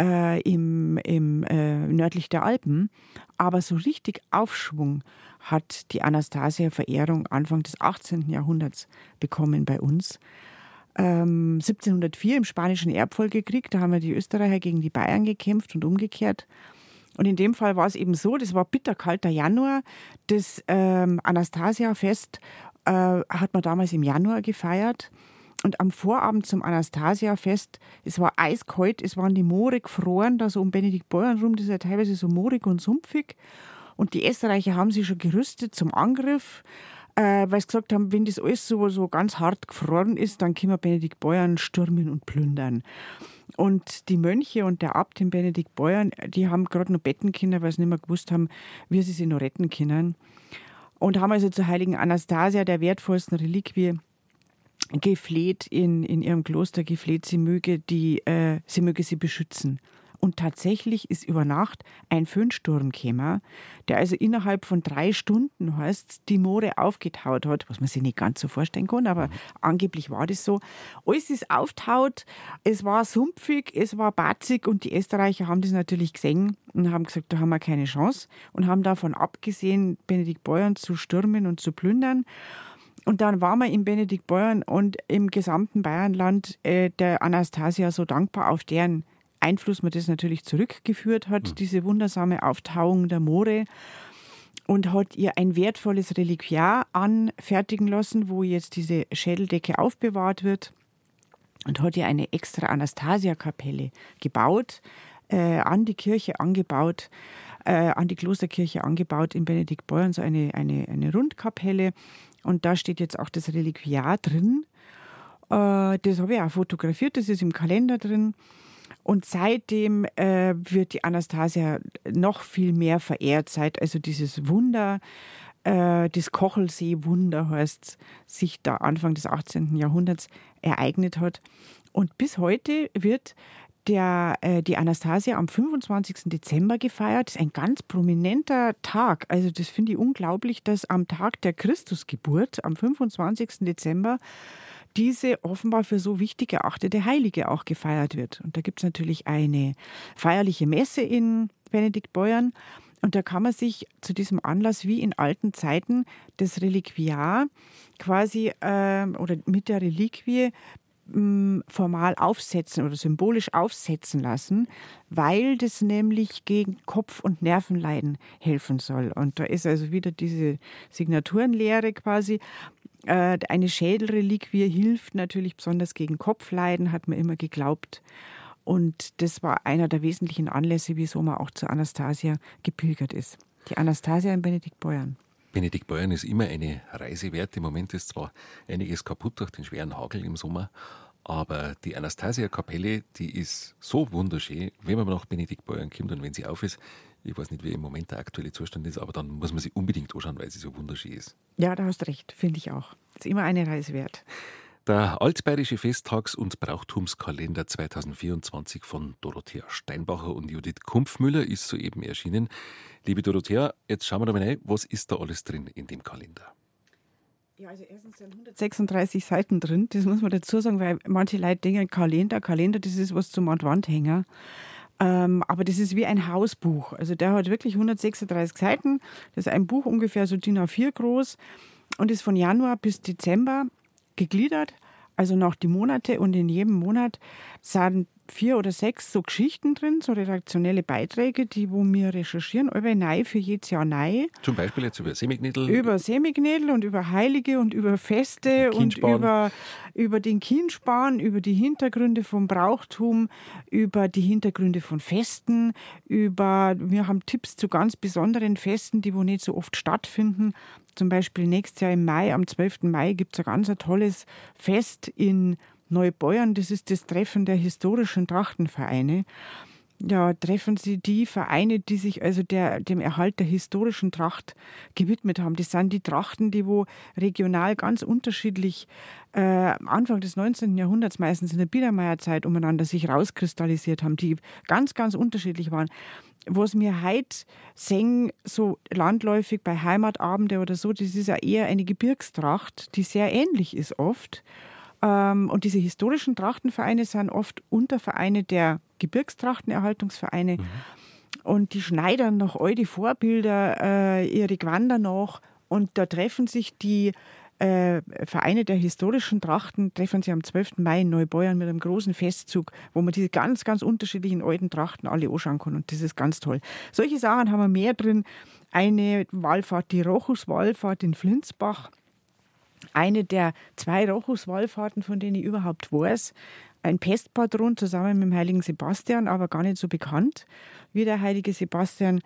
[SPEAKER 3] äh, im, im äh, nördlich der Alpen. Aber so richtig Aufschwung hat die Anastasia-Verehrung Anfang des 18. Jahrhunderts bekommen bei uns. Ähm, 1704 im Spanischen Erbfolgekrieg, da haben wir die Österreicher gegen die Bayern gekämpft und umgekehrt. Und in dem Fall war es eben so, das war bitterkalter Januar. Das ähm, Anastasia-Fest äh, hat man damals im Januar gefeiert. Und am Vorabend zum Anastasia-Fest, es war eiskalt, es waren die Moore gefroren, da so um Benedikt Beuern rum, das ist ja teilweise so moorig und sumpfig. Und die Österreicher haben sich schon gerüstet zum Angriff, äh, weil sie gesagt haben, wenn das alles so, so ganz hart gefroren ist, dann können wir Benedikt Beuern stürmen und plündern. Und die Mönche und der Abt in Benedikt Beuern, die haben gerade noch Bettenkinder, weil sie nicht mehr gewusst haben, wie sie sich noch retten können. Und haben also zur heiligen Anastasia, der wertvollsten Reliquie, gefleht in, in ihrem Kloster gefleht, sie möge die, äh, sie möge sie beschützen. Und tatsächlich ist über Nacht ein Föhnsturm gekommen, der also innerhalb von drei Stunden heißt, die Moore aufgetaut hat, was man sich nicht ganz so vorstellen kann, aber mhm. angeblich war das so. Alles ist auftaut, es war sumpfig, es war batzig und die Österreicher haben das natürlich gesehen und haben gesagt, da haben wir keine Chance und haben davon abgesehen, Benedikt Beuern zu stürmen und zu plündern. Und dann waren wir in Benedikt Beuern und im gesamten Bayernland äh, der Anastasia so dankbar auf deren Einfluss man das natürlich zurückgeführt hat, mhm. diese wundersame Auftauung der Moore und hat ihr ein wertvolles Reliquiar anfertigen lassen, wo jetzt diese Schädeldecke aufbewahrt wird und hat ihr eine extra Anastasia-Kapelle gebaut, äh, an die Kirche angebaut, äh, an die Klosterkirche angebaut in Benediktbeuern, so eine, eine, eine Rundkapelle und da steht jetzt auch das Reliquiar drin. Äh, das habe ich auch fotografiert, das ist im Kalender drin. Und seitdem äh, wird die Anastasia noch viel mehr verehrt, seit also dieses Wunder, äh, das Kochelsee-Wunder heißt, sich da Anfang des 18. Jahrhunderts ereignet hat. Und bis heute wird der, äh, die Anastasia am 25. Dezember gefeiert. Das ist ein ganz prominenter Tag. Also das finde ich unglaublich, dass am Tag der Christusgeburt, am 25. Dezember, diese offenbar für so wichtig erachtete Heilige auch gefeiert wird. Und da gibt es natürlich eine feierliche Messe in Benediktbeuern. Und da kann man sich zu diesem Anlass wie in alten Zeiten das Reliquiar quasi äh, oder mit der Reliquie formal aufsetzen oder symbolisch aufsetzen lassen, weil das nämlich gegen Kopf- und Nervenleiden helfen soll. Und da ist also wieder diese Signaturenlehre quasi. Äh, eine Schädelreliquie hilft natürlich besonders gegen Kopfleiden, hat man immer geglaubt. Und das war einer der wesentlichen Anlässe, wieso man auch zu Anastasia gepilgert ist. Die Anastasia in Benedikt Beuern.
[SPEAKER 2] Benedikt Beuern ist immer eine Reise wert. Im Moment ist zwar einiges kaputt durch den schweren Hagel im Sommer, aber die Anastasia-Kapelle, die ist so wunderschön, wenn man nach Benedikt Beuern kommt und wenn sie auf ist. Ich weiß nicht, wie im Moment der aktuelle Zustand ist, aber dann muss man sie unbedingt anschauen, weil sie so wunderschön ist.
[SPEAKER 3] Ja, da hast recht, finde ich auch. Ist immer eine Reise wert.
[SPEAKER 2] Der Altbayerische Festtags- und Brauchtumskalender 2024 von Dorothea Steinbacher und Judith Kumpfmüller ist soeben erschienen. Liebe Dorothea, jetzt schauen wir da mal rein, was ist da alles drin in dem Kalender?
[SPEAKER 3] Ja, also erstens sind 136 Seiten drin, das muss man dazu sagen, weil manche Leute denken, Kalender, Kalender, das ist was zum an Wand hängen. Ähm, aber das ist wie ein Hausbuch. Also der hat wirklich 136 Seiten. Das ist ein Buch ungefähr so DIN A4 groß und ist von Januar bis Dezember gegliedert, also nach die Monate und in jedem Monat sind vier oder sechs so Geschichten drin, so redaktionelle Beiträge, die wo wir recherchieren, alle neu für jedes Jahr neu.
[SPEAKER 2] Zum Beispiel jetzt über Semignädel?
[SPEAKER 3] Über Semignädel und über Heilige und über Feste und über, über den Kindspan, über die Hintergründe vom Brauchtum, über die Hintergründe von Festen, über, wir haben Tipps zu ganz besonderen Festen, die wo nicht so oft stattfinden. Zum Beispiel nächstes Jahr im Mai, am 12. Mai, gibt es ein ganz tolles Fest in Neubeuern. Das ist das Treffen der historischen Trachtenvereine. Ja, treffen sie die Vereine, die sich also der, dem Erhalt der historischen Tracht gewidmet haben. Das sind die Trachten, die wo regional ganz unterschiedlich äh, Anfang des 19. Jahrhunderts, meistens in der Biedermeierzeit, umeinander sich rauskristallisiert haben, die ganz, ganz unterschiedlich waren. Was mir heute singen, so landläufig bei Heimatabende oder so, das ist ja eher eine Gebirgstracht, die sehr ähnlich ist oft. Ähm, und diese historischen Trachtenvereine sind oft Untervereine der Gebirgstrachtenerhaltungsvereine. Mhm. Und die schneidern nach all die Vorbilder äh, ihre Gewänder nach. Und da treffen sich die äh, Vereine der historischen Trachten, treffen sich am 12. Mai in Neubeuern mit einem großen Festzug, wo man diese ganz, ganz unterschiedlichen alten Trachten alle anschauen kann. Und das ist ganz toll. Solche Sachen haben wir mehr drin. Eine Wallfahrt, die Rochus-Wallfahrt in Flinsbach eine der zwei Rochus-Wallfahrten, von denen ich überhaupt weiß. Ein Pestpatron zusammen mit dem heiligen Sebastian, aber gar nicht so bekannt wie der heilige Sebastian.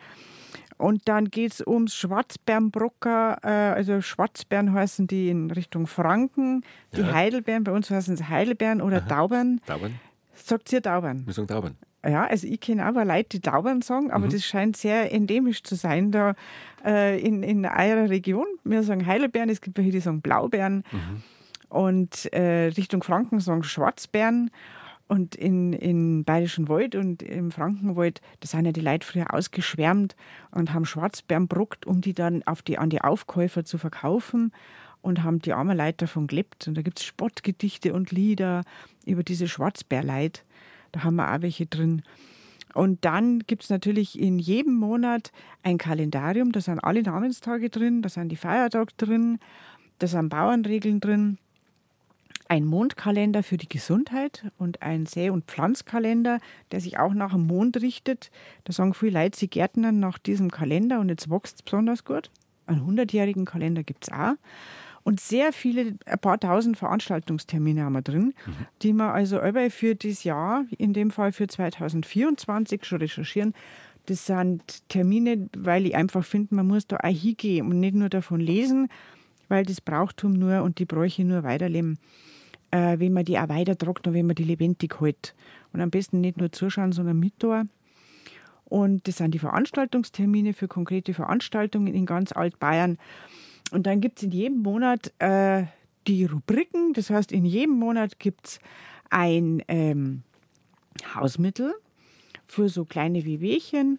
[SPEAKER 3] Und dann geht es ums Schwarzbernbrocker, äh, also Schwarzbären heißen die in Richtung Franken, die ja. Heidelbeeren, bei uns heißen sie Heidelbeeren oder Aha. Daubern. Daubern. Sagt ihr Daubern?
[SPEAKER 2] Wir sagen Daubern.
[SPEAKER 3] Ja, also ich kenne aber Leute, die Daubern sagen, aber mhm. das scheint sehr endemisch zu sein da äh, in, in eurer Region. Wir sagen Heidelbeeren, es gibt welche, die sagen Blaubeeren mhm. Und äh, Richtung Franken sagen Schwarzbeeren. Und in, in Bayerischen Wald und im Frankenwald, da sind ja die Leute früher ausgeschwärmt und haben Schwarzbeeren bruckt, um die dann auf die, an die Aufkäufer zu verkaufen und haben die armen Leute davon gelebt. Und da gibt es Spottgedichte und Lieder über diese Schwarzbärleid. Da haben wir auch welche drin. Und dann gibt es natürlich in jedem Monat ein Kalendarium, da sind alle Namenstage drin, da sind die Feiertage drin, da sind Bauernregeln drin, ein Mondkalender für die Gesundheit und ein Sä- und Pflanzkalender, der sich auch nach dem Mond richtet. Da sagen viele Leute, sie gärtnern nach diesem Kalender und jetzt wächst es besonders gut. Einen 100-jährigen Kalender gibt es auch. Und sehr viele, ein paar tausend Veranstaltungstermine haben wir drin, mhm. die wir also für dieses Jahr, in dem Fall für 2024 schon recherchieren. Das sind Termine, weil ich einfach finde, man muss da auch hingehen und nicht nur davon lesen, weil das Brauchtum nur und die Bräuche nur weiterleben, äh, wenn man die auch weiter tragt und wenn man die lebendig hält. Und am besten nicht nur zuschauen, sondern mit da. Und das sind die Veranstaltungstermine für konkrete Veranstaltungen in ganz Altbayern. Und dann gibt es in jedem Monat äh, die Rubriken. Das heißt, in jedem Monat gibt es ein ähm, Hausmittel für so kleine Wehwehchen.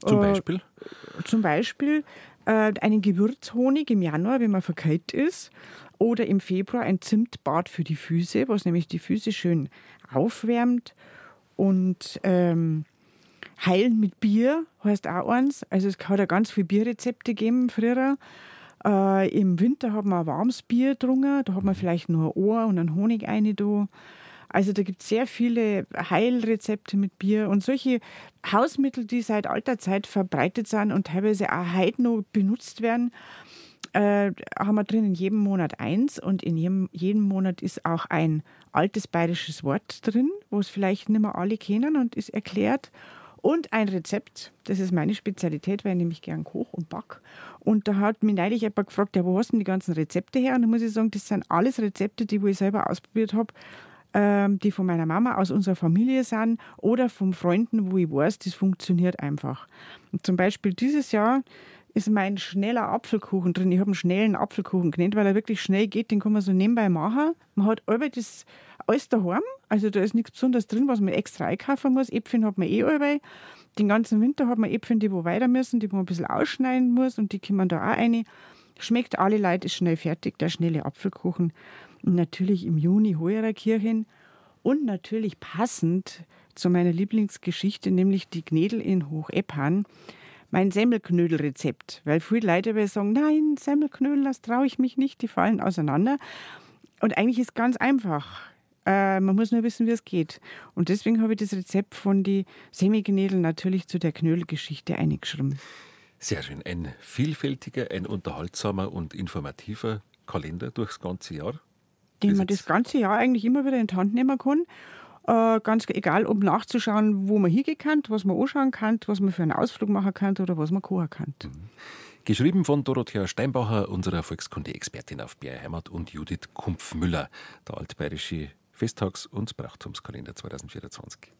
[SPEAKER 2] Zum äh, Beispiel?
[SPEAKER 3] Äh, zum Beispiel äh, einen Gewürzhonig im Januar, wenn man verkalt ist. Oder im Februar ein Zimtbad für die Füße, was nämlich die Füße schön aufwärmt. Und ähm, heilen mit Bier heißt auch eins. Also es hat ja ganz viele Bierrezepte gegeben früher. Äh, Im Winter hat man ein warmes Bier getrunken, da hat man vielleicht nur ein Ohr und einen Honig eine da. Also da gibt es sehr viele Heilrezepte mit Bier und solche Hausmittel, die seit alter Zeit verbreitet sind und teilweise auch heute noch benutzt werden, äh, haben wir drin in jedem Monat eins und in jedem, jedem Monat ist auch ein altes bayerisches Wort drin, wo es vielleicht nicht mehr alle kennen und ist erklärt und ein Rezept. Das ist meine Spezialität, weil ich nämlich gern koche und back. Und da hat mich neulich jemand gefragt, ja, wo hast du denn die ganzen Rezepte her? Und da muss ich sagen, das sind alles Rezepte, die ich selber ausprobiert habe, ähm, die von meiner Mama aus unserer Familie sind oder von Freunden, wo ich weiß, das funktioniert einfach. Und zum Beispiel dieses Jahr ist mein schneller Apfelkuchen drin. Ich habe einen schnellen Apfelkuchen genannt, weil er wirklich schnell geht. Den kann man so nebenbei machen. Man hat aber das alles daheim. Also da ist nichts Besonderes drin, was man extra einkaufen muss. Äpfel hat man eh alle. Den ganzen Winter hat man Äpfel, die wo weiter müssen, die wo man ein bisschen ausschneiden muss und die kommen da auch rein. Schmeckt alle Leute, ist schnell fertig, der schnelle Apfelkuchen. Und natürlich im Juni Kirchen. Und natürlich passend zu meiner Lieblingsgeschichte, nämlich die Gnädel in Hocheppern mein Semmelknödelrezept, weil viele Leute sagen, nein, Semmelknödel, das traue ich mich nicht, die fallen auseinander. Und eigentlich ist es ganz einfach. Äh, man muss nur wissen, wie es geht. Und deswegen habe ich das Rezept von die Semmelknödel natürlich zu der Knödelgeschichte eingeschrieben.
[SPEAKER 2] Sehr schön. Ein vielfältiger, ein unterhaltsamer und informativer Kalender durchs ganze Jahr.
[SPEAKER 3] Den man das ganze Jahr eigentlich immer wieder in die Hand nehmen kann. Äh, ganz egal, ob nachzuschauen, wo man hingehen kann, was man anschauen kann, was man für einen Ausflug machen kann oder was man kochen kann. Mhm.
[SPEAKER 2] Geschrieben von Dorothea Steinbacher, unserer Volkskunde-Expertin auf Bärheimat und Judith Kumpfmüller, der altbayerische Festtags- und Brauchtumskalender 2024.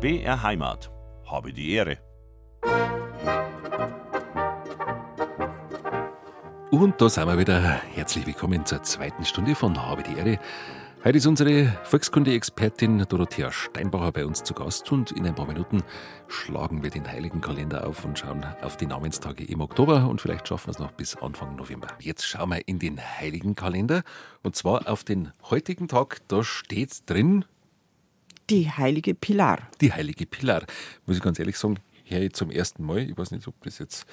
[SPEAKER 1] BR Heimat. Habe die Ehre.
[SPEAKER 2] Und da sind wir wieder. Herzlich willkommen zur zweiten Stunde von Habe die Ehre. Heute ist unsere Volkskunde-Expertin Dorothea Steinbacher bei uns zu Gast und in ein paar Minuten schlagen wir den Heiligen Kalender auf und schauen auf die Namenstage im Oktober und vielleicht schaffen wir es noch bis Anfang November. Jetzt schauen wir in den Heiligen Kalender und zwar auf den heutigen Tag. Da steht drin
[SPEAKER 3] die heilige Pilar.
[SPEAKER 2] Die heilige Pilar. Muss ich ganz ehrlich sagen, höre ich zum ersten Mal. Ich weiß nicht, ob das jetzt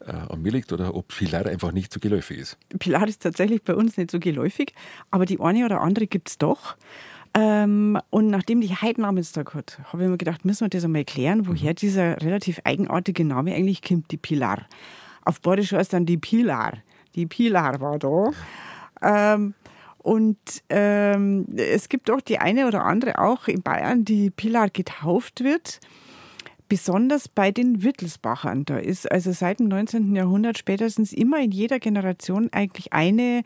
[SPEAKER 2] äh, an mir liegt oder ob Pilar einfach nicht so geläufig ist.
[SPEAKER 3] Pilar ist tatsächlich bei uns nicht so geläufig, aber die eine oder andere gibt es doch. Ähm, und nachdem die heute Namenstag hat, habe ich mir gedacht, müssen wir das einmal erklären, woher mhm. dieser relativ eigenartige Name eigentlich kommt, die Pilar. Auf Badisch heißt dann die Pilar. Die Pilar war da. Ähm, und ähm, es gibt auch die eine oder andere auch in Bayern, die Pilar getauft wird besonders bei den Wittelsbachern. Da ist also seit dem 19. Jahrhundert spätestens immer in jeder Generation eigentlich eine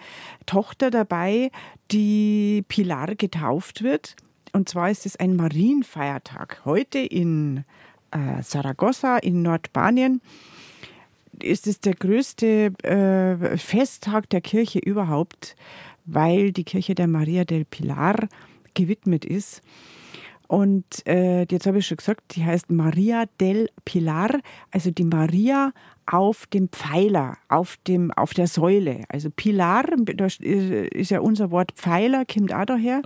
[SPEAKER 3] Tochter dabei, die Pilar getauft wird. Und zwar ist es ein Marienfeiertag. Heute in äh, Saragossa in Nordspanien ist es der größte äh, Festtag der Kirche überhaupt, weil die Kirche der Maria del Pilar gewidmet ist. Und äh, jetzt habe ich schon gesagt, die heißt Maria del Pilar, also die Maria auf dem Pfeiler, auf, dem, auf der Säule. Also Pilar, das ist ja unser Wort Pfeiler, kommt auch daher.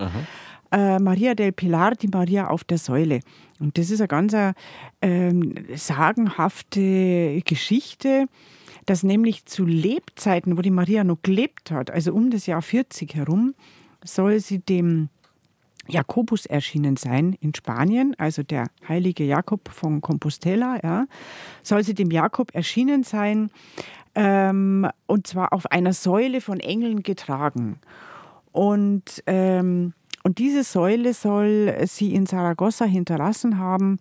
[SPEAKER 3] Äh, Maria del Pilar, die Maria auf der Säule. Und das ist eine ganz ähm, sagenhafte Geschichte, dass nämlich zu Lebzeiten, wo die Maria noch gelebt hat, also um das Jahr 40 herum, soll sie dem Jakobus erschienen sein in Spanien, also der heilige Jakob von Compostela, ja, soll sie dem Jakob erschienen sein, ähm, und zwar auf einer Säule von Engeln getragen. Und, ähm, und diese Säule soll sie in Saragossa hinterlassen haben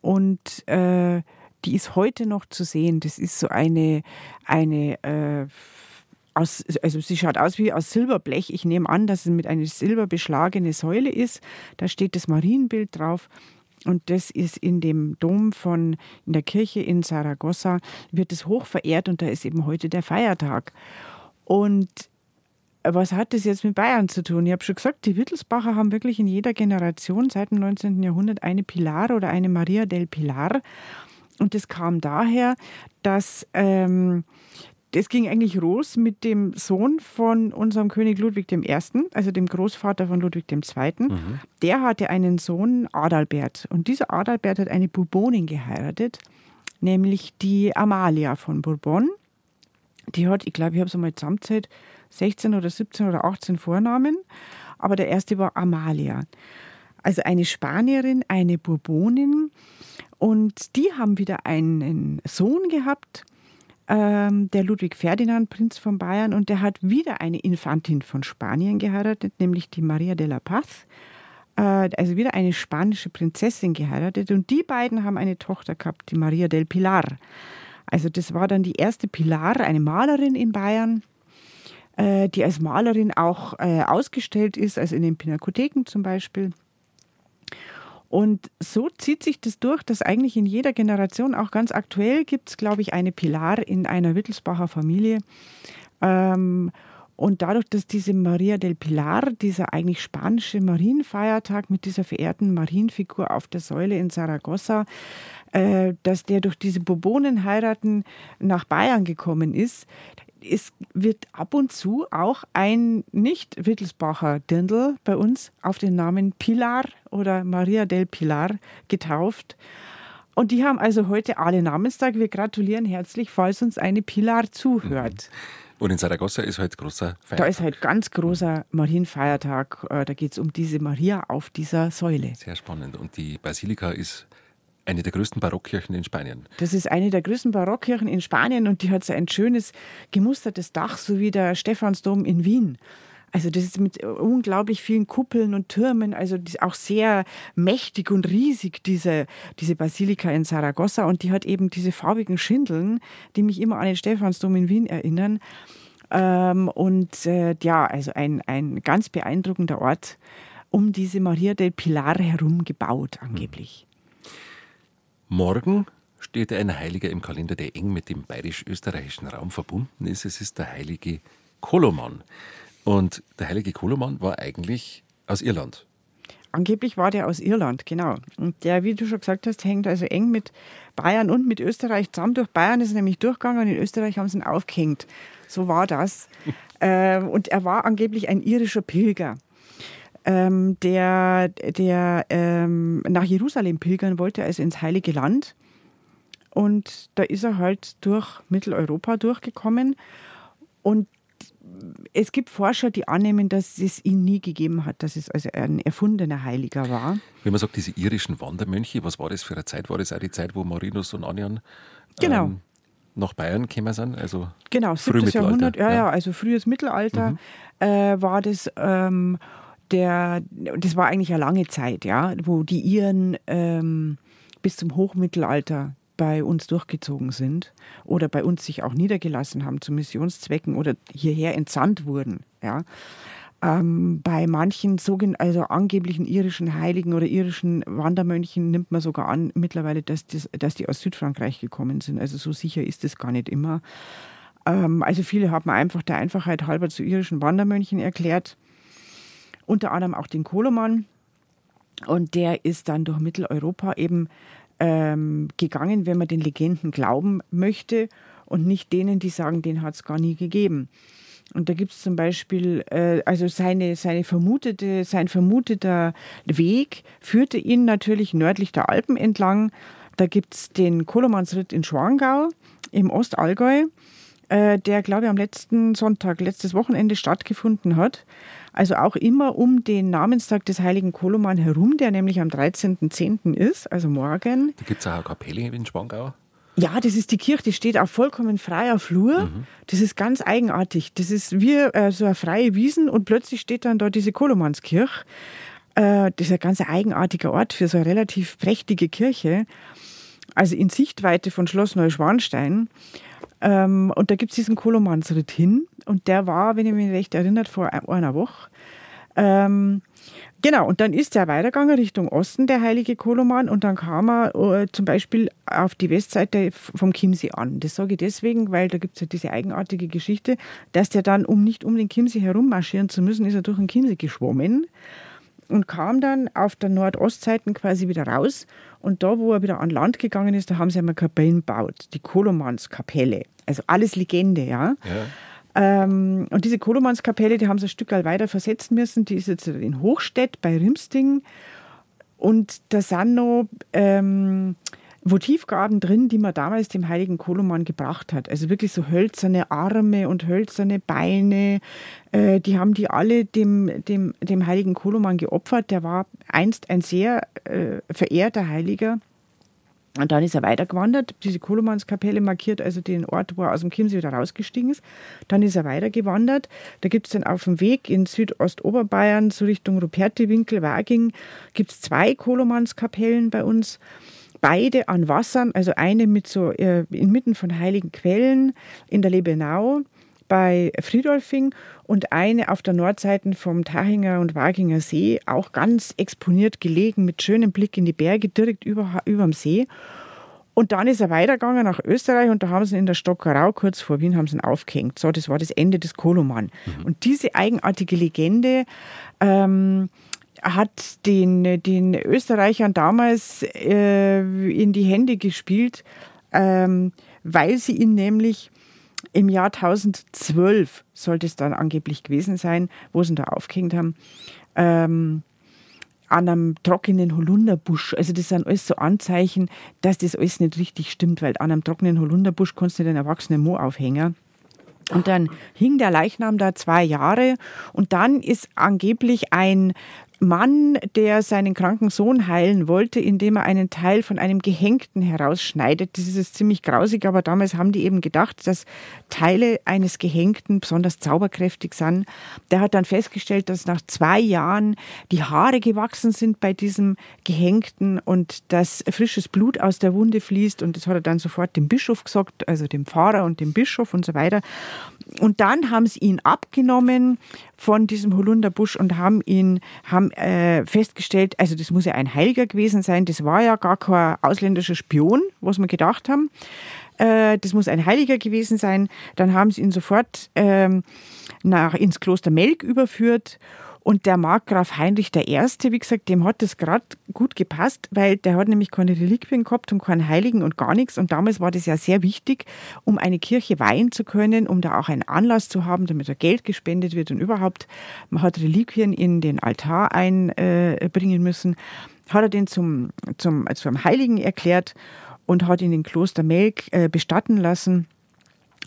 [SPEAKER 3] und äh, die ist heute noch zu sehen. Das ist so eine, eine äh, aus, also sie schaut aus wie aus Silberblech. Ich nehme an, dass es mit einer silberbeschlagene Säule ist. Da steht das Marienbild drauf. Und das ist in dem Dom von, in der Kirche in Saragossa, wird es hoch verehrt und da ist eben heute der Feiertag. Und was hat das jetzt mit Bayern zu tun? Ich habe schon gesagt, die Wittelsbacher haben wirklich in jeder Generation seit dem 19. Jahrhundert eine Pilar oder eine Maria del Pilar. Und das kam daher, dass ähm, das ging eigentlich los mit dem Sohn von unserem König Ludwig I., also dem Großvater von Ludwig II. Mhm. Der hatte einen Sohn, Adalbert. Und dieser Adalbert hat eine Bourbonin geheiratet, nämlich die Amalia von Bourbon. Die hat, ich glaube, ich habe es einmal zusammenzählt, 16 oder 17 oder 18 Vornamen. Aber der erste war Amalia. Also eine Spanierin, eine Bourbonin. Und die haben wieder einen Sohn gehabt ähm, der Ludwig Ferdinand, Prinz von Bayern, und der hat wieder eine Infantin von Spanien geheiratet, nämlich die Maria de la Paz. Äh, also wieder eine spanische Prinzessin geheiratet. Und die beiden haben eine Tochter gehabt, die Maria del Pilar. Also das war dann die erste Pilar, eine Malerin in Bayern, äh, die als Malerin auch äh, ausgestellt ist, also in den Pinakotheken zum Beispiel. Und so zieht sich das durch, dass eigentlich in jeder Generation, auch ganz aktuell, gibt es, glaube ich, eine Pilar in einer Wittelsbacher Familie. Ähm, und dadurch, dass diese Maria del Pilar, dieser eigentlich spanische Marienfeiertag mit dieser verehrten Marienfigur auf der Säule in Saragossa, äh, dass der durch diese Bourbonenheiraten nach Bayern gekommen ist, es wird ab und zu auch ein Nicht-Wittelsbacher Dirndl bei uns auf den Namen Pilar oder Maria del Pilar getauft. Und die haben also heute alle Namenstag. Wir gratulieren herzlich, falls uns eine Pilar zuhört.
[SPEAKER 2] Mhm. Und in Saragossa ist heute großer Feiertag.
[SPEAKER 3] Da ist heute ganz großer Marienfeiertag. Äh, da geht es um diese Maria auf dieser Säule.
[SPEAKER 2] Sehr spannend. Und die Basilika ist eine der größten Barockkirchen in Spanien.
[SPEAKER 3] Das ist eine der größten Barockkirchen in Spanien und die hat so ein schönes gemustertes Dach, so wie der Stephansdom in Wien. Also das ist mit unglaublich vielen Kuppeln und Türmen, also auch sehr mächtig und riesig, diese, diese Basilika in Saragossa. Und die hat eben diese farbigen Schindeln, die mich immer an den Stephansdom in Wien erinnern. Ähm, und äh, ja, also ein, ein ganz beeindruckender Ort um diese Maria del Pilar herum gebaut, angeblich.
[SPEAKER 2] Morgen steht ein Heiliger im Kalender, der eng mit dem bayerisch-österreichischen Raum verbunden ist. Es ist der heilige Koloman. Und der heilige Koloman war eigentlich aus Irland.
[SPEAKER 3] Angeblich war der aus Irland, genau. Und der, wie du schon gesagt hast, hängt also eng mit Bayern und mit Österreich zusammen. Durch Bayern ist er nämlich durchgegangen und in Österreich haben sie ihn aufgehängt. So war das. ähm, und er war angeblich ein irischer Pilger. Ähm, der der ähm, nach Jerusalem pilgern wollte, also ins Heilige Land. Und da ist er halt durch Mitteleuropa durchgekommen. Und es gibt Forscher, die annehmen, dass es ihn nie gegeben hat, dass es also ein erfundener Heiliger war.
[SPEAKER 2] Wenn man sagt, diese irischen Wandermönche, was war das für eine Zeit? War das auch die Zeit, wo Marinus und Anjan
[SPEAKER 3] genau. ähm,
[SPEAKER 2] nach Bayern gekommen sind? Also
[SPEAKER 3] genau, 7. Jahrhundert, ja, ja, also frühes Mittelalter mhm. äh, war das. Ähm, der, das war eigentlich eine lange Zeit, ja, wo die Iren ähm, bis zum Hochmittelalter bei uns durchgezogen sind oder bei uns sich auch niedergelassen haben zu Missionszwecken oder hierher entsandt wurden. Ja. Ähm, bei manchen sogenannten, also angeblichen irischen Heiligen oder irischen Wandermönchen nimmt man sogar an mittlerweile, dass, das, dass die aus Südfrankreich gekommen sind. Also so sicher ist es gar nicht immer. Ähm, also viele haben einfach der Einfachheit halber zu irischen Wandermönchen erklärt. Unter anderem auch den Koloman. Und der ist dann durch Mitteleuropa eben ähm, gegangen, wenn man den Legenden glauben möchte und nicht denen, die sagen, den hat es gar nie gegeben. Und da gibt es zum Beispiel, äh, also seine, seine vermutete, sein vermuteter Weg führte ihn natürlich nördlich der Alpen entlang. Da gibt es den Kolomansritt in Schwangau im Ostallgäu, äh, der, glaube ich, am letzten Sonntag, letztes Wochenende stattgefunden hat. Also auch immer um den Namenstag des heiligen Koloman herum, der nämlich am 13.10. ist, also morgen.
[SPEAKER 2] Da gibt es auch eine Kapelle in Spangau.
[SPEAKER 3] Ja, das ist die Kirche, die steht auf vollkommen freier Flur. Mhm. Das ist ganz eigenartig. Das ist wie äh, so eine freie Wiesen und plötzlich steht dann da diese Kolomanskirche. Äh, das ist ein ganz eigenartiger Ort für so eine relativ prächtige Kirche. Also in Sichtweite von Schloss Neuschwanstein. Ähm, und da gibt es diesen Kolomansritt hin. Und der war, wenn ich mich recht erinnert, vor einer Woche. Ähm, genau, und dann ist er weitergegangen Richtung Osten, der heilige Koloman, und dann kam er äh, zum Beispiel auf die Westseite vom Chiemsee an. Das sage ich deswegen, weil da gibt es ja diese eigenartige Geschichte, dass der dann, um nicht um den Chiemsee herum marschieren zu müssen, ist er durch den Chiemsee geschwommen und kam dann auf der Nordostseite quasi wieder raus. Und da, wo er wieder an Land gegangen ist, da haben sie einmal Kapellen gebaut, die Kolomanskapelle. Also alles Legende, ja. ja. Ähm, und diese Kolomanskapelle, die haben sie ein Stück weiter versetzen müssen. Die ist jetzt in Hochstedt bei Rimsting. Und da sind noch ähm, Votivgaben drin, die man damals dem heiligen Koloman gebracht hat. Also wirklich so hölzerne Arme und hölzerne Beine. Äh, die haben die alle dem, dem, dem heiligen Koloman geopfert. Der war einst ein sehr äh, verehrter Heiliger. Und dann ist er weitergewandert. Diese Kolomanskapelle markiert also den Ort, wo er aus dem Chiemsee wieder rausgestiegen ist. Dann ist er weitergewandert. Da gibt es dann auf dem Weg in Südostoberbayern, so Richtung Rupertiwinkel, Waging, gibt es zwei Kolomanskapellen bei uns beide an Wassern, also eine mit so äh, inmitten von heiligen Quellen in der Lebenau bei Friedolfing und eine auf der Nordseite vom Tachinger und Waginger See, auch ganz exponiert gelegen mit schönem Blick in die Berge direkt über, überm See. Und dann ist er weitergegangen nach Österreich und da haben sie ihn in der Stockerau, kurz vor Wien, haben sie ihn aufgehängt. So, das war das Ende des Koloman. Mhm. Und diese eigenartige Legende ähm, hat den, den Österreichern damals äh, in die Hände gespielt, ähm, weil sie ihn nämlich im Jahr 1012 sollte es dann angeblich gewesen sein, wo sie ihn da aufgehängt haben, ähm, an einem trockenen Holunderbusch. Also das sind alles so Anzeichen, dass das alles nicht richtig stimmt, weil an einem trockenen Holunderbusch kannst du nicht einen erwachsenen Mo aufhängen. Und dann hing der Leichnam da zwei Jahre und dann ist angeblich ein Mann, der seinen kranken Sohn heilen wollte, indem er einen Teil von einem Gehängten herausschneidet. Das ist ziemlich grausig, aber damals haben die eben gedacht, dass Teile eines Gehängten besonders zauberkräftig sind. Der hat dann festgestellt, dass nach zwei Jahren die Haare gewachsen sind bei diesem Gehängten und dass frisches Blut aus der Wunde fließt. Und das hat er dann sofort dem Bischof gesagt, also dem Pfarrer und dem Bischof und so weiter. Und dann haben sie ihn abgenommen von diesem Holunderbusch und haben ihn haben äh, festgestellt, also das muss ja ein Heiliger gewesen sein, das war ja gar kein ausländischer Spion, was wir gedacht haben. Äh, das muss ein Heiliger gewesen sein. Dann haben sie ihn sofort ähm, nach, ins Kloster Melk überführt und der Markgraf Heinrich I., wie gesagt, dem hat das gerade gut gepasst, weil der hat nämlich keine Reliquien gehabt und keinen Heiligen und gar nichts. Und damals war das ja sehr wichtig, um eine Kirche weihen zu können, um da auch einen Anlass zu haben, damit da Geld gespendet wird und überhaupt. Man hat Reliquien in den Altar einbringen müssen. Hat er den zum, zum, zum Heiligen erklärt und hat ihn in Kloster Melk äh, bestatten lassen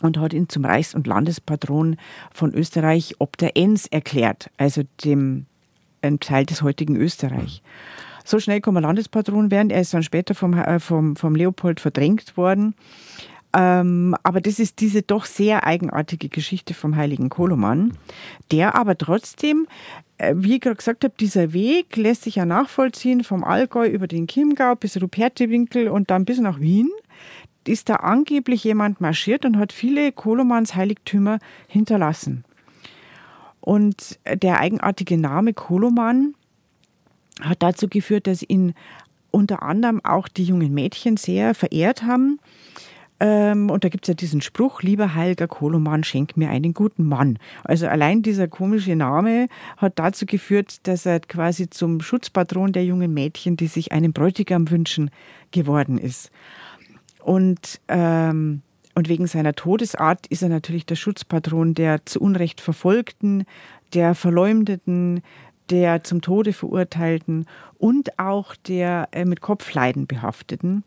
[SPEAKER 3] und hat ihn zum Reichs- und Landespatron von Österreich ob der Enns erklärt, also dem ein Teil des heutigen Österreich. So schnell kann man Landespatron werden. Er ist dann später vom, äh, vom, vom Leopold verdrängt worden. Ähm, aber das ist diese doch sehr eigenartige Geschichte vom heiligen Koloman, der aber trotzdem, äh, wie ich gerade gesagt habe, dieser Weg lässt sich ja nachvollziehen vom Allgäu über den Chiemgau bis Rupertewinkel und dann bis nach Wien ist da angeblich jemand marschiert und hat viele Kolomans Heiligtümer hinterlassen. Und der eigenartige Name Koloman hat dazu geführt, dass ihn unter anderem auch die jungen Mädchen sehr verehrt haben. Ähm, und da gibt es ja diesen Spruch, lieber heiliger Koloman, schenk mir einen guten Mann. Also allein dieser komische Name hat dazu geführt, dass er quasi zum Schutzpatron der jungen Mädchen, die sich einen Bräutigam wünschen, geworden ist. Und, ähm, und wegen seiner Todesart ist er natürlich der Schutzpatron der zu Unrecht Verfolgten, der Verleumdeten, der zum Tode Verurteilten und auch der äh, mit Kopfleiden Behafteten.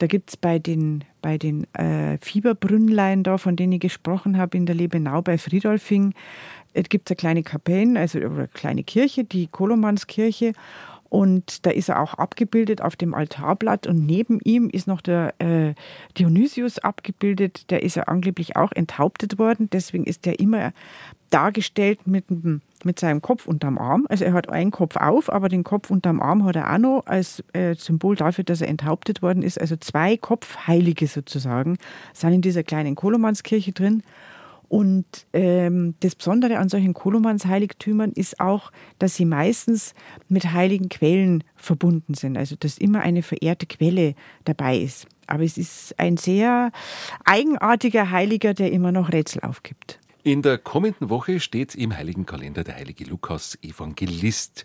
[SPEAKER 3] Da gibt es bei den, bei den äh, Fieberbrünnlein da, von denen ich gesprochen habe, in der Lebenau bei Friedolfing, es äh, gibt eine kleine Kapelle, also eine kleine Kirche, die Kolomanskirche. Und da ist er auch abgebildet auf dem Altarblatt. Und neben ihm ist noch der äh, Dionysius abgebildet. Der ist ja angeblich auch enthauptet worden. Deswegen ist er immer dargestellt mit, mit seinem Kopf unterm Arm. Also er hat einen Kopf auf, aber den Kopf unterm Arm hat er auch noch als äh, Symbol dafür, dass er enthauptet worden ist. Also zwei Kopfheilige sozusagen sind in dieser kleinen Kolomanskirche drin. Und ähm, das Besondere an solchen Kolomansheiligtümern ist auch, dass sie meistens mit heiligen Quellen verbunden sind. Also dass immer eine verehrte Quelle dabei ist. Aber es ist ein sehr eigenartiger Heiliger, der immer noch Rätsel aufgibt.
[SPEAKER 2] In der kommenden Woche steht im Heiligen Kalender der heilige Lukas Evangelist.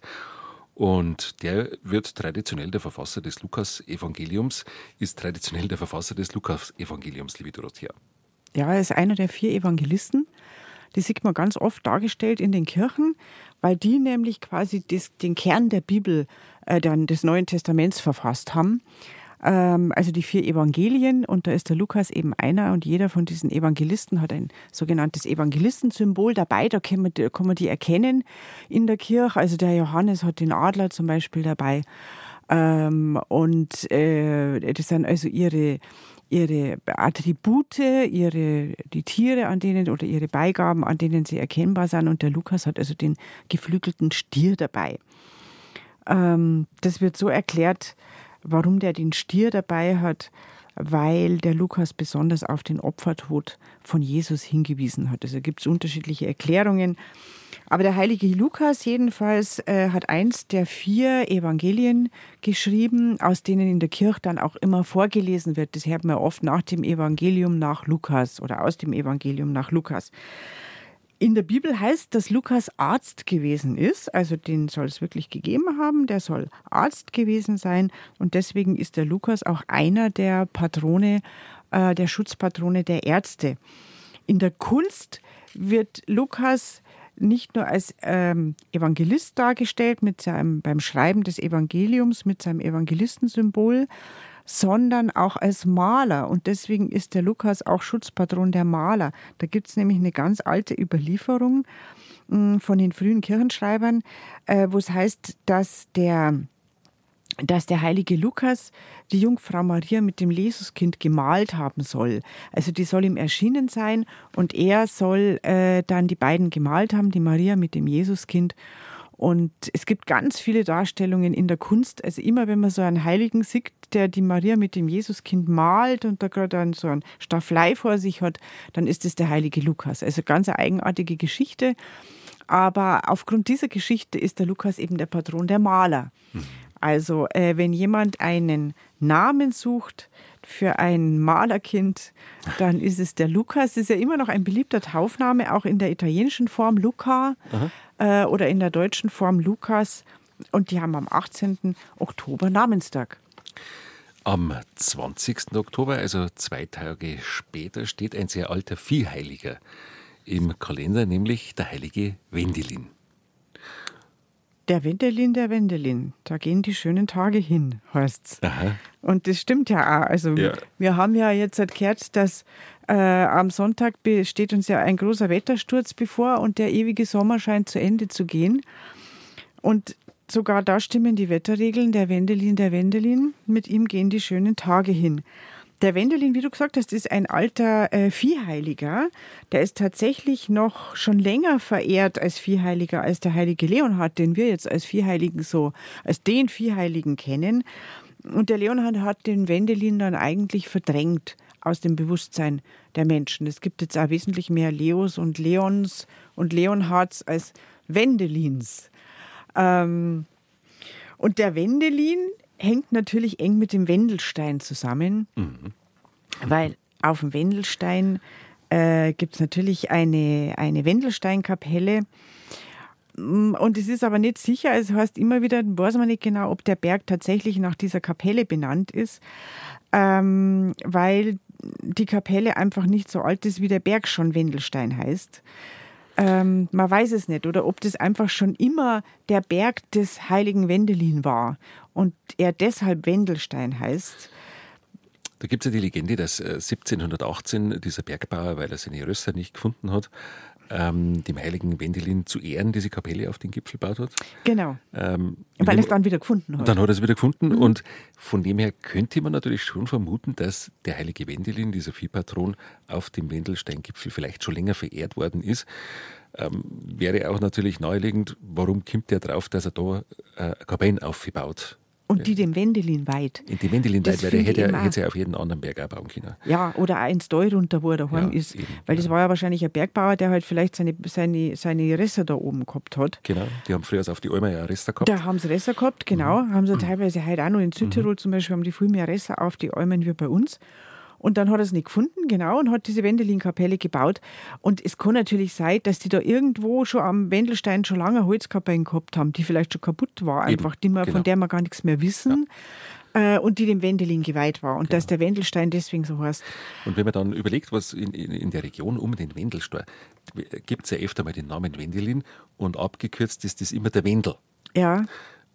[SPEAKER 2] Und der wird traditionell der Verfasser des Lukas-Evangeliums, ist traditionell der Verfasser des Lukas-Evangeliums, liebe Dorothea.
[SPEAKER 3] Ja, er ist einer der vier Evangelisten. Die sieht man ganz oft dargestellt in den Kirchen, weil die nämlich quasi das, den Kern der Bibel, äh, des Neuen Testaments verfasst haben. Ähm, also die vier Evangelien und da ist der Lukas eben einer und jeder von diesen Evangelisten hat ein sogenanntes Evangelistensymbol dabei. Da kann man, kann man die erkennen in der Kirche. Also der Johannes hat den Adler zum Beispiel dabei. Ähm, und äh, das sind also ihre, ihre Attribute, ihre, die Tiere, an denen oder ihre Beigaben, an denen sie erkennbar sind. Und der Lukas hat also den geflügelten Stier dabei. Ähm, das wird so erklärt, warum der den Stier dabei hat, weil der Lukas besonders auf den Opfertod von Jesus hingewiesen hat. Also gibt es unterschiedliche Erklärungen. Aber der heilige Lukas jedenfalls äh, hat eins der vier Evangelien geschrieben, aus denen in der Kirche dann auch immer vorgelesen wird. Das hört man oft nach dem Evangelium nach Lukas oder aus dem Evangelium nach Lukas. In der Bibel heißt, dass Lukas Arzt gewesen ist, also den soll es wirklich gegeben haben, der soll Arzt gewesen sein und deswegen ist der Lukas auch einer der Patrone, äh, der Schutzpatrone der Ärzte. In der Kunst wird Lukas nicht nur als ähm, Evangelist dargestellt mit seinem, beim Schreiben des Evangeliums mit seinem Evangelistensymbol, sondern auch als Maler. Und deswegen ist der Lukas auch Schutzpatron der Maler. Da gibt es nämlich eine ganz alte Überlieferung hm, von den frühen Kirchenschreibern, äh, wo es heißt, dass der dass der heilige Lukas die Jungfrau Maria mit dem Jesuskind gemalt haben soll. Also die soll ihm erschienen sein und er soll äh, dann die beiden gemalt haben, die Maria mit dem Jesuskind. Und es gibt ganz viele Darstellungen in der Kunst. Also immer, wenn man so einen Heiligen sieht, der die Maria mit dem Jesuskind malt und da gerade so ein Stafflei vor sich hat, dann ist es der heilige Lukas. Also ganz eine eigenartige Geschichte. Aber aufgrund dieser Geschichte ist der Lukas eben der Patron der Maler. Also äh, wenn jemand einen Namen sucht für ein Malerkind, dann ist es der Lukas. Das ist ja immer noch ein beliebter Taufname, auch in der italienischen Form Luca äh, oder in der deutschen Form Lukas. Und die haben am 18. Oktober Namenstag.
[SPEAKER 2] Am 20. Oktober, also zwei Tage später, steht ein sehr alter Viehheiliger im Kalender, nämlich der heilige Wendelin.
[SPEAKER 3] Der Wendelin, der Wendelin, da gehen die schönen Tage hin, heißt's. Aha. Und das stimmt ja auch. Also ja. wir haben ja jetzt gehört, dass äh, am Sonntag steht uns ja ein großer Wettersturz bevor und der ewige Sommer scheint zu Ende zu gehen. Und sogar da stimmen die Wetterregeln, der Wendelin, der Wendelin, mit ihm gehen die schönen Tage hin. Der Wendelin, wie du gesagt hast, ist ein alter äh, Viehheiliger. Der ist tatsächlich noch schon länger verehrt als Viehheiliger als der heilige Leonhard, den wir jetzt als Viehheiligen so, als den Viehheiligen kennen. Und der Leonhard hat den Wendelin dann eigentlich verdrängt aus dem Bewusstsein der Menschen. Es gibt jetzt auch wesentlich mehr Leos und Leons und Leonhards als Wendelins. Ähm, und der Wendelin hängt natürlich eng mit dem Wendelstein zusammen, mhm. weil auf dem Wendelstein äh, gibt es natürlich eine, eine Wendelsteinkapelle. Mm, und es ist aber nicht sicher, es heißt immer wieder, weiß man nicht genau, ob der Berg tatsächlich nach dieser Kapelle benannt ist, ähm, weil die Kapelle einfach nicht so alt ist, wie der Berg schon Wendelstein heißt. Ähm, man weiß es nicht. Oder ob das einfach schon immer der Berg des heiligen Wendelin war und er deshalb Wendelstein heißt.
[SPEAKER 2] Da gibt es ja die Legende, dass 1718 äh, dieser Bergbauer, weil er seine Rösser nicht gefunden hat, ähm, dem heiligen Wendelin zu Ehren diese Kapelle auf den Gipfel gebaut hat.
[SPEAKER 3] Genau. Ähm, Weil er es dann wieder gefunden hat.
[SPEAKER 2] Dann hat er es wieder gefunden mhm. und von dem her könnte man natürlich schon vermuten, dass der heilige Wendelin, dieser Viehpatron, auf dem Wendelsteingipfel vielleicht schon länger verehrt worden ist. Ähm, wäre auch natürlich naheliegend, warum kommt der drauf, dass er da äh, Kapellen aufgebaut
[SPEAKER 3] und die dem Wendelin weit.
[SPEAKER 2] Die Wendelin weit, weil der hätte, hätte ja auf jeden anderen Berg auch bauen können.
[SPEAKER 3] Ja, oder auch ins Tal runter, wo er daheim ja, ist. Eben, weil das war ja wahrscheinlich ein Bergbauer, der halt vielleicht seine, seine, seine Risse da oben gehabt hat.
[SPEAKER 2] Genau, die haben früher auf die Almer ja Risse gehabt.
[SPEAKER 3] Da haben sie Risse gehabt, genau. Mhm. Haben sie teilweise heute auch noch in Südtirol mhm. zum Beispiel, haben die viel mehr Risse auf die Almen wie bei uns. Und dann hat er es nicht gefunden, genau, und hat diese Wendelin-Kapelle gebaut. Und es kann natürlich sein, dass die da irgendwo schon am Wendelstein schon lange Holzkapellen gehabt haben, die vielleicht schon kaputt war, einfach, die man, genau. von der wir gar nichts mehr wissen. Ja. Äh, und die dem Wendelin geweiht war. Und genau. dass der Wendelstein deswegen so heißt.
[SPEAKER 2] Und wenn man dann überlegt, was in, in, in der Region um den Wendelstein gibt es ja öfter mal den Namen Wendelin und abgekürzt ist das immer der Wendel.
[SPEAKER 3] Ja.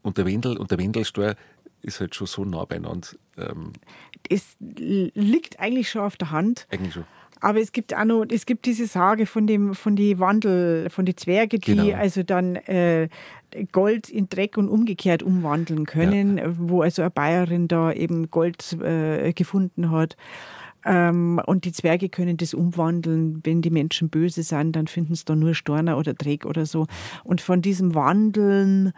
[SPEAKER 2] Und der Wendel und der Wendelsteuer ist halt schon so nah beieinander. Ähm
[SPEAKER 3] es liegt eigentlich schon auf der Hand.
[SPEAKER 2] Eigentlich schon.
[SPEAKER 3] Aber es gibt auch noch, es gibt diese Sage von dem, von die Wandel, von die Zwerge, die genau. also dann äh, Gold in Dreck und umgekehrt umwandeln können, ja. wo also eine Bayerin da eben Gold äh, gefunden hat. Ähm, und die Zwerge können das umwandeln. Wenn die Menschen böse sind, dann finden sie da nur Storner oder Dreck oder so. Und von diesem Wandeln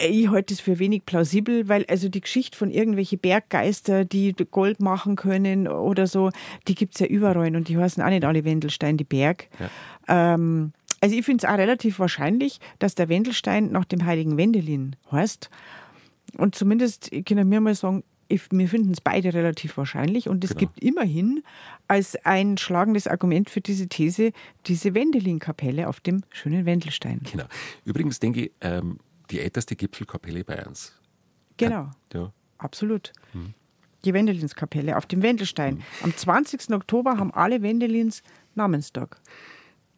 [SPEAKER 3] ich halte es für wenig plausibel, weil also die Geschichte von irgendwelchen Berggeister, die Gold machen können oder so, die gibt es ja überall und die heißen auch nicht alle Wendelstein, die Berg. Ja. Ähm, also ich finde es auch relativ wahrscheinlich, dass der Wendelstein nach dem heiligen Wendelin heißt. Und zumindest können wir mal sagen, ich, wir finden es beide relativ wahrscheinlich. Und es genau. gibt immerhin als ein schlagendes Argument für diese These diese Wendelin-Kapelle auf dem schönen Wendelstein.
[SPEAKER 2] Genau. Übrigens denke ich, ähm, die älteste Gipfelkapelle Bayerns.
[SPEAKER 3] Genau. Ja. Absolut. Mhm. Die Wendelinskapelle auf dem Wendelstein. Mhm. Am 20. Oktober haben alle Wendelins Namenstag.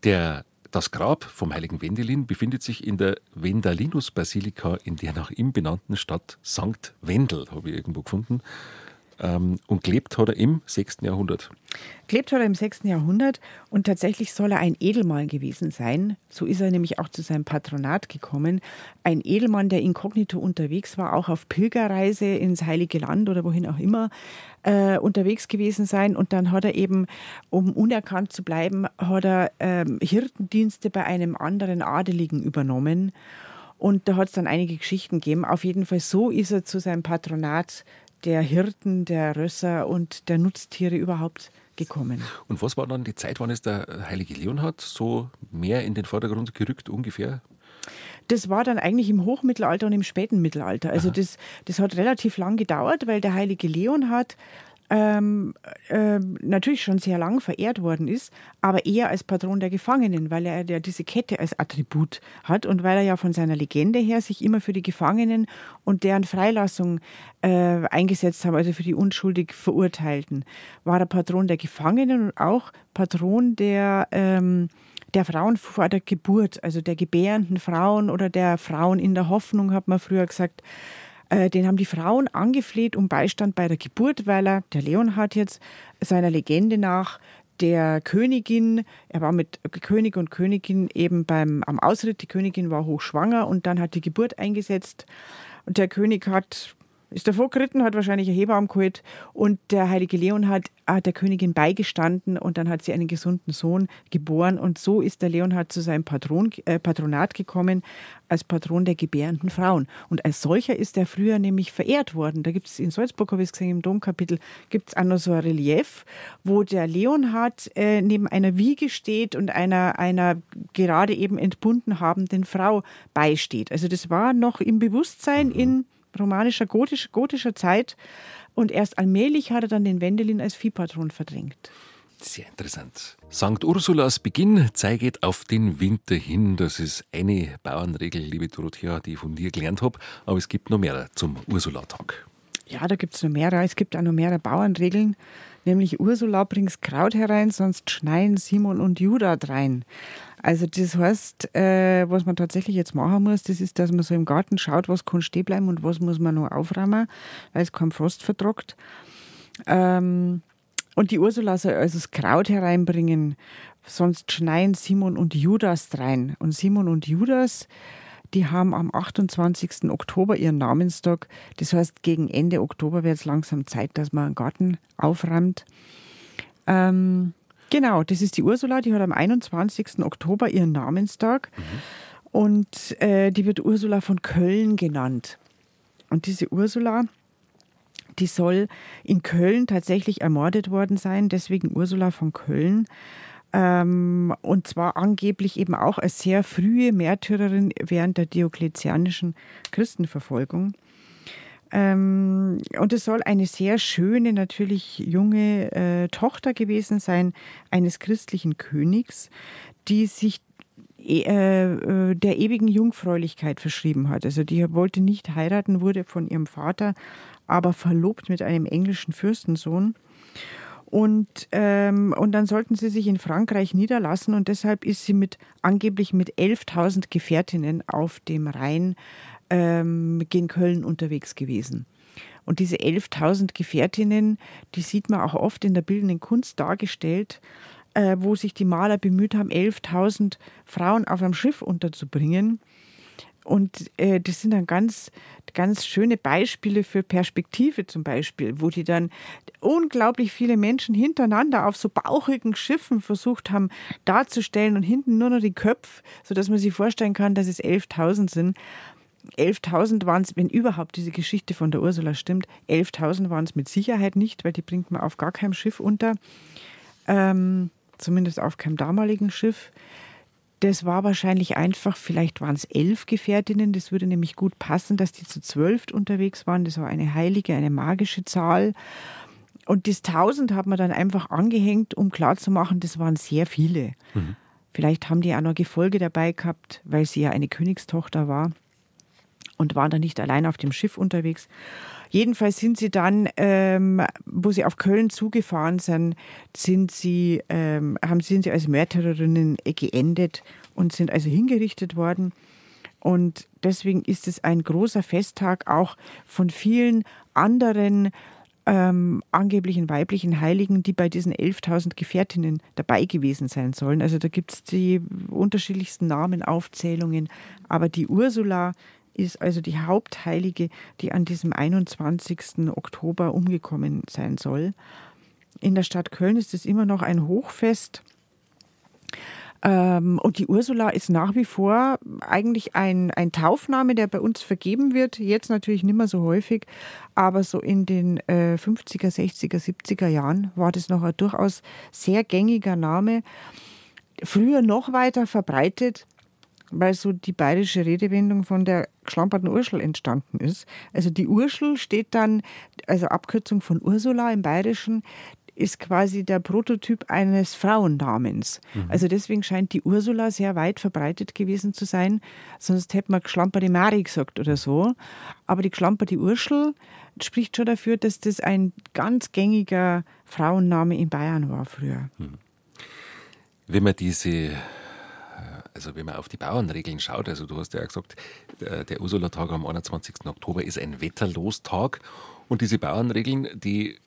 [SPEAKER 2] Der, das Grab vom heiligen Wendelin befindet sich in der Wendalinus-Basilika in der nach ihm benannten Stadt St. Wendel, habe ich irgendwo gefunden. Ähm, und gelebt hat er im 6. Jahrhundert.
[SPEAKER 3] Gelebt hat er im 6. Jahrhundert und tatsächlich soll er ein Edelmann gewesen sein. So ist er nämlich auch zu seinem Patronat gekommen. Ein Edelmann, der inkognito unterwegs war, auch auf Pilgerreise ins Heilige Land oder wohin auch immer äh, unterwegs gewesen sein. Und dann hat er eben, um unerkannt zu bleiben, hat er ähm, Hirtendienste bei einem anderen Adeligen übernommen Und da hat es dann einige Geschichten gegeben. Auf jeden Fall so ist er zu seinem Patronat der Hirten, der Rösser und der Nutztiere überhaupt gekommen.
[SPEAKER 2] Und was war dann die Zeit, wann es der heilige Leonhard so mehr in den Vordergrund gerückt ungefähr?
[SPEAKER 3] Das war dann eigentlich im Hochmittelalter und im späten Mittelalter. Also das, das hat relativ lang gedauert, weil der heilige Leonhard ähm, äh, natürlich schon sehr lang verehrt worden ist, aber eher als Patron der Gefangenen, weil er ja diese Kette als Attribut hat und weil er ja von seiner Legende her sich immer für die Gefangenen und deren Freilassung äh, eingesetzt hat, also für die unschuldig Verurteilten, war er Patron der Gefangenen und auch Patron der ähm, der Frauen vor der Geburt, also der gebärenden Frauen oder der Frauen in der Hoffnung, hat man früher gesagt. Äh, den haben die Frauen angefleht um Beistand bei der Geburt, weil er, der Leonhard jetzt, seiner Legende nach der Königin, er war mit König und Königin eben beim, am Ausritt, die Königin war hochschwanger und dann hat die Geburt eingesetzt. Und der König hat ist davor geritten, hat wahrscheinlich ein Hebaum geholt und der heilige Leon hat, hat der Königin beigestanden und dann hat sie einen gesunden Sohn geboren und so ist der Leonhard zu seinem Patron, äh, Patronat gekommen als Patron der gebärenden Frauen. Und als solcher ist er früher nämlich verehrt worden. Da gibt es in Salzburg, habe ich es gesehen, im Domkapitel, gibt es auch noch so ein Relief, wo der Leonhard äh, neben einer Wiege steht und einer, einer gerade eben entbunden habenden Frau beisteht. Also das war noch im Bewusstsein in romanischer, gotisch, gotischer Zeit. Und erst allmählich hat er dann den Wendelin als Viehpatron verdrängt.
[SPEAKER 2] Sehr interessant. St. Ursulas Beginn zeigt auf den Winter hin. Das ist eine Bauernregel, liebe Dorothea, die ich von dir gelernt habe. Aber es gibt noch mehr zum Ursulatag.
[SPEAKER 3] Ja, da gibt es noch mehrere. Es gibt auch noch mehrere Bauernregeln. Nämlich Ursula bringst Kraut herein, sonst schneien Simon und Judah drein. Also das heißt, äh, was man tatsächlich jetzt machen muss, das ist, dass man so im Garten schaut, was kann stehen bleiben und was muss man noch aufräumen, weil es kein Frost vertrockt. Ähm, und die Ursula soll also das Kraut hereinbringen, sonst schneien Simon und Judas rein. Und Simon und Judas, die haben am 28. Oktober ihren Namenstag. Das heißt, gegen Ende Oktober wird es langsam Zeit, dass man einen Garten aufräumt. Ähm, Genau, das ist die Ursula, die hat am 21. Oktober ihren Namenstag mhm. und äh, die wird Ursula von Köln genannt. Und diese Ursula, die soll in Köln tatsächlich ermordet worden sein, deswegen Ursula von Köln. Ähm, und zwar angeblich eben auch als sehr frühe Märtyrerin während der diokletianischen Christenverfolgung. Ähm, und es soll eine sehr schöne, natürlich junge äh, Tochter gewesen sein eines christlichen Königs, die sich e, äh, der ewigen Jungfräulichkeit verschrieben hat. Also die wollte nicht heiraten, wurde von ihrem Vater aber verlobt mit einem englischen Fürstensohn. Und, ähm, und dann sollten sie sich in Frankreich niederlassen und deshalb ist sie mit angeblich mit 11.000 Gefährtinnen auf dem Rhein ähm, gegen Köln unterwegs gewesen. Und diese 11.000 Gefährtinnen, die sieht man auch oft in der bildenden Kunst dargestellt, äh, wo sich die Maler bemüht haben, 11.000 Frauen auf einem Schiff unterzubringen. Und äh, das sind dann ganz, ganz schöne Beispiele für Perspektive zum Beispiel, wo die dann unglaublich viele Menschen hintereinander auf so bauchigen Schiffen versucht haben darzustellen und hinten nur noch die Köpfe, sodass man sich vorstellen kann, dass es 11.000 sind. 11.000 waren es, wenn überhaupt diese Geschichte von der Ursula stimmt, 11.000 waren es mit Sicherheit nicht, weil die bringt man auf gar keinem Schiff unter. Ähm, zumindest auf keinem damaligen Schiff. Das war wahrscheinlich einfach, vielleicht waren es elf Gefährtinnen, das würde nämlich gut passen, dass die zu zwölf unterwegs waren. Das war eine heilige, eine magische Zahl. Und das 1000 hat man dann einfach angehängt, um klarzumachen, das waren sehr viele. Mhm. Vielleicht haben die auch noch Gefolge dabei gehabt, weil sie ja eine Königstochter war und waren dann nicht allein auf dem Schiff unterwegs. Jedenfalls sind sie dann, ähm, wo sie auf Köln zugefahren sind, sind sie, ähm, haben, sind sie als Märtyrerinnen geendet und sind also hingerichtet worden. Und deswegen ist es ein großer Festtag auch von vielen anderen ähm, angeblichen weiblichen Heiligen, die bei diesen 11.000 Gefährtinnen dabei gewesen sein sollen. Also da gibt es die unterschiedlichsten Namenaufzählungen. Aber die Ursula ist also die Hauptheilige, die an diesem 21. Oktober umgekommen sein soll. In der Stadt Köln ist es immer noch ein Hochfest. Ähm, und die Ursula ist nach wie vor eigentlich ein, ein Taufname, der bei uns vergeben wird. Jetzt natürlich nicht mehr so häufig, aber so in den äh, 50er, 60er, 70er Jahren war das noch ein durchaus sehr gängiger Name. Früher noch weiter verbreitet weil so die bayerische Redewendung von der geschlamperten Urschel entstanden ist. Also die Urschel steht dann, also Abkürzung von Ursula im Bayerischen, ist quasi der Prototyp eines Frauennamens. Mhm. Also deswegen scheint die Ursula sehr weit verbreitet gewesen zu sein. Sonst hätte man geschlamperte Mari gesagt oder so. Aber die geschlamperte Urschel spricht schon dafür, dass das ein ganz gängiger Frauenname in Bayern war früher. Mhm.
[SPEAKER 2] Wenn man diese also wenn man auf die Bauernregeln schaut, also du hast ja gesagt, der, der Ursula-Tag am 21. Oktober ist ein Wetterlostag und diese Bauernregeln, die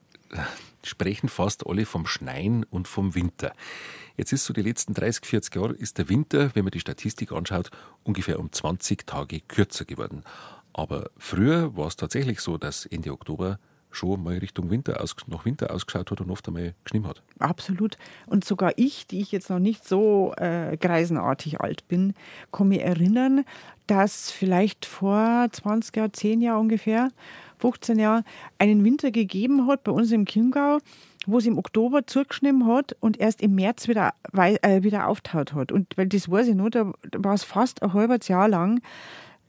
[SPEAKER 2] sprechen fast alle vom Schneien und vom Winter. Jetzt ist so die letzten 30, 40 Jahre ist der Winter, wenn man die Statistik anschaut, ungefähr um 20 Tage kürzer geworden. Aber früher war es tatsächlich so, dass Ende Oktober schon mal Richtung Winter aus, nach Winter ausgeschaut hat und oft einmal geschnitten hat.
[SPEAKER 3] Absolut. Und sogar ich, die ich jetzt noch nicht so äh, greisenartig alt bin, kann mich erinnern, dass vielleicht vor 20 Jahren, 10 Jahren ungefähr, 15 Jahren, einen Winter gegeben hat bei uns im Chiemgau, wo es im Oktober zugeschnitten hat und erst im März wieder, äh, wieder auftaut hat. Und weil das weiß ich noch, da, war es fast ein halbes Jahr lang,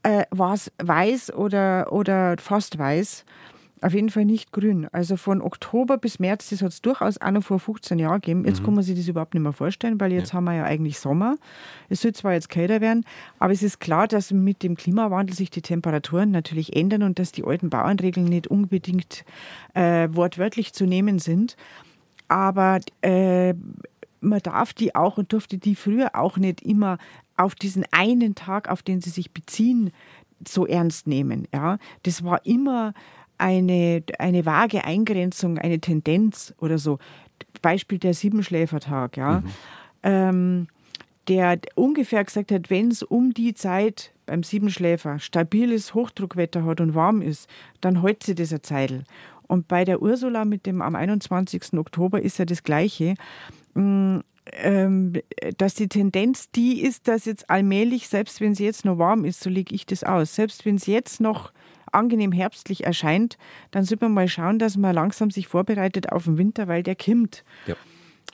[SPEAKER 3] äh, war es weiß oder, oder fast weiß. Auf jeden Fall nicht grün. Also von Oktober bis März, das hat es durchaus auch noch vor 15 Jahren gegeben. Jetzt mhm. kann man sich das überhaupt nicht mehr vorstellen, weil jetzt ja. haben wir ja eigentlich Sommer. Es soll zwar jetzt kälter werden, aber es ist klar, dass mit dem Klimawandel sich die Temperaturen natürlich ändern und dass die alten Bauernregeln nicht unbedingt äh, wortwörtlich zu nehmen sind. Aber äh, man darf die auch und durfte die früher auch nicht immer auf diesen einen Tag, auf den sie sich beziehen, so ernst nehmen. Ja, das war immer eine, eine vage Eingrenzung, eine Tendenz oder so. Beispiel der Siebenschläfertag, ja. Mhm. Ähm, der ungefähr gesagt hat, wenn es um die Zeit beim Siebenschläfer stabiles Hochdruckwetter hat und warm ist, dann hält sie das eine Zeitl. Und bei der Ursula mit dem am 21. Oktober ist ja das Gleiche. Mm, ähm, dass die Tendenz die ist, dass jetzt allmählich, selbst wenn es jetzt noch warm ist, so lege ich das aus, selbst wenn es jetzt noch angenehm herbstlich erscheint, dann sollte man mal schauen, dass man langsam sich vorbereitet auf den Winter, weil der kimmt. Ja.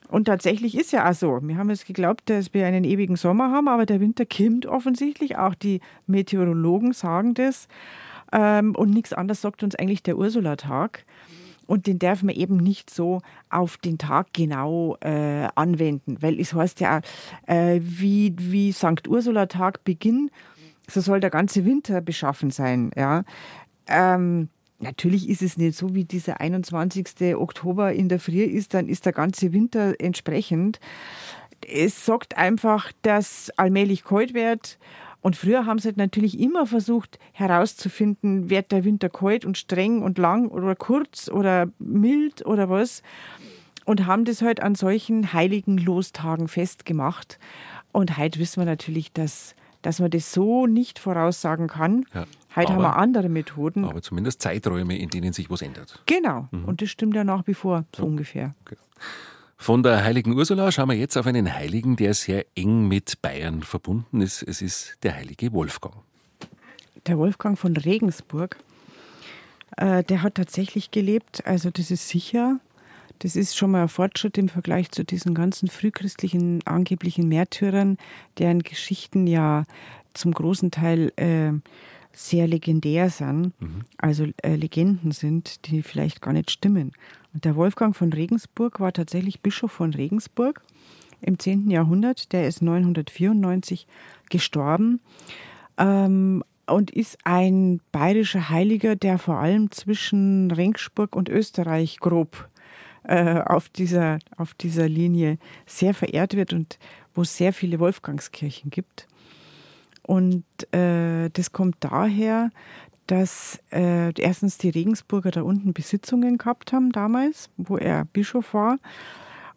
[SPEAKER 3] Und tatsächlich ist ja auch so. Wir haben es geglaubt, dass wir einen ewigen Sommer haben, aber der Winter kimmt offensichtlich. Auch die Meteorologen sagen das. Ähm, und nichts anderes sagt uns eigentlich der Ursula-Tag. Und den darf man eben nicht so auf den Tag genau äh, anwenden, weil es heißt ja, äh, wie, wie St. Ursula-Tag Beginn so soll der ganze Winter beschaffen sein. Ja. Ähm, natürlich ist es nicht so, wie dieser 21. Oktober in der Früh ist, dann ist der ganze Winter entsprechend. Es sagt einfach, dass allmählich kalt wird. Und früher haben sie halt natürlich immer versucht herauszufinden, wird der Winter kalt und streng und lang oder kurz oder mild oder was. Und haben das halt an solchen heiligen Lostagen festgemacht. Und heute wissen wir natürlich, dass dass man das so nicht voraussagen kann. Ja. Heute aber, haben wir andere Methoden.
[SPEAKER 2] Aber zumindest Zeiträume, in denen sich was ändert.
[SPEAKER 3] Genau. Mhm. Und das stimmt ja nach wie vor, so ja. ungefähr. Okay.
[SPEAKER 2] Von der heiligen Ursula schauen wir jetzt auf einen Heiligen, der sehr eng mit Bayern verbunden ist. Es ist der heilige Wolfgang.
[SPEAKER 3] Der Wolfgang von Regensburg, äh, der hat tatsächlich gelebt, also das ist sicher. Das ist schon mal ein Fortschritt im Vergleich zu diesen ganzen frühchristlichen angeblichen Märtyrern, deren Geschichten ja zum großen Teil äh, sehr legendär sind, mhm. also äh, Legenden sind, die vielleicht gar nicht stimmen. Und der Wolfgang von Regensburg war tatsächlich Bischof von Regensburg im 10. Jahrhundert. Der ist 994 gestorben ähm, und ist ein bayerischer Heiliger, der vor allem zwischen Regensburg und Österreich grob äh, auf, dieser, auf dieser Linie sehr verehrt wird und wo es sehr viele Wolfgangskirchen gibt. Und äh, das kommt daher, dass äh, erstens die Regensburger da unten Besitzungen gehabt haben damals, wo er Bischof war.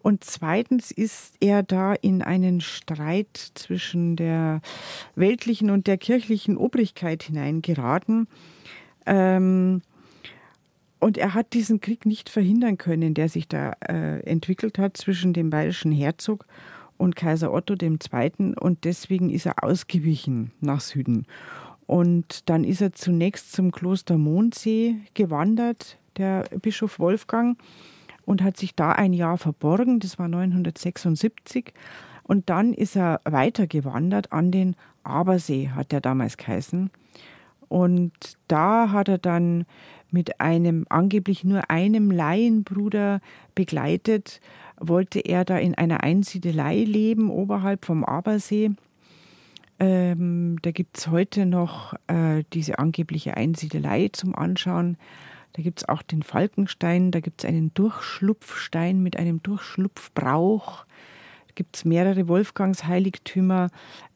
[SPEAKER 3] Und zweitens ist er da in einen Streit zwischen der weltlichen und der kirchlichen Obrigkeit hineingeraten. Ähm, und er hat diesen Krieg nicht verhindern können, der sich da äh, entwickelt hat zwischen dem bayerischen Herzog und Kaiser Otto II. Und deswegen ist er ausgewichen nach Süden. Und dann ist er zunächst zum Kloster Mondsee gewandert, der Bischof Wolfgang, und hat sich da ein Jahr verborgen. Das war 976. Und dann ist er weitergewandert an den Abersee, hat er damals geheißen. Und da hat er dann mit einem angeblich nur einem Laienbruder begleitet, wollte er da in einer Einsiedelei leben, oberhalb vom Abersee. Ähm, da gibt es heute noch äh, diese angebliche Einsiedelei zum Anschauen. Da gibt es auch den Falkenstein, da gibt es einen Durchschlupfstein mit einem Durchschlupfbrauch. Gibt es mehrere Wolfgangsheiligtümer,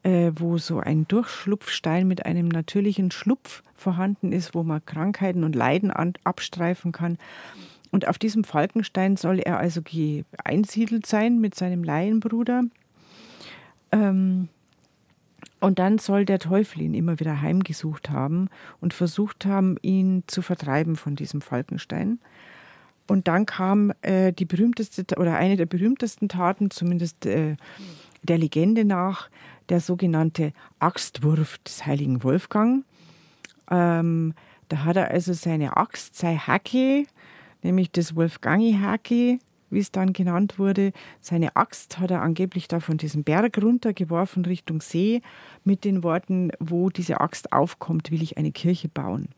[SPEAKER 3] äh, wo so ein Durchschlupfstein mit einem natürlichen Schlupf vorhanden ist, wo man Krankheiten und Leiden an, abstreifen kann. Und auf diesem Falkenstein soll er also einsiedelt sein mit seinem Laienbruder. Ähm, und dann soll der Teufel ihn immer wieder heimgesucht haben und versucht haben, ihn zu vertreiben von diesem Falkenstein. Und dann kam äh, die berühmteste oder eine der berühmtesten Taten, zumindest äh, der Legende nach, der sogenannte Axtwurf des heiligen Wolfgang. Ähm, da hat er also seine Axt, sein Hacke, nämlich das Wolfgangi-Hacke, wie es dann genannt wurde. Seine Axt hat er angeblich da von diesem Berg runtergeworfen Richtung See mit den Worten, wo diese Axt aufkommt, will ich eine Kirche bauen.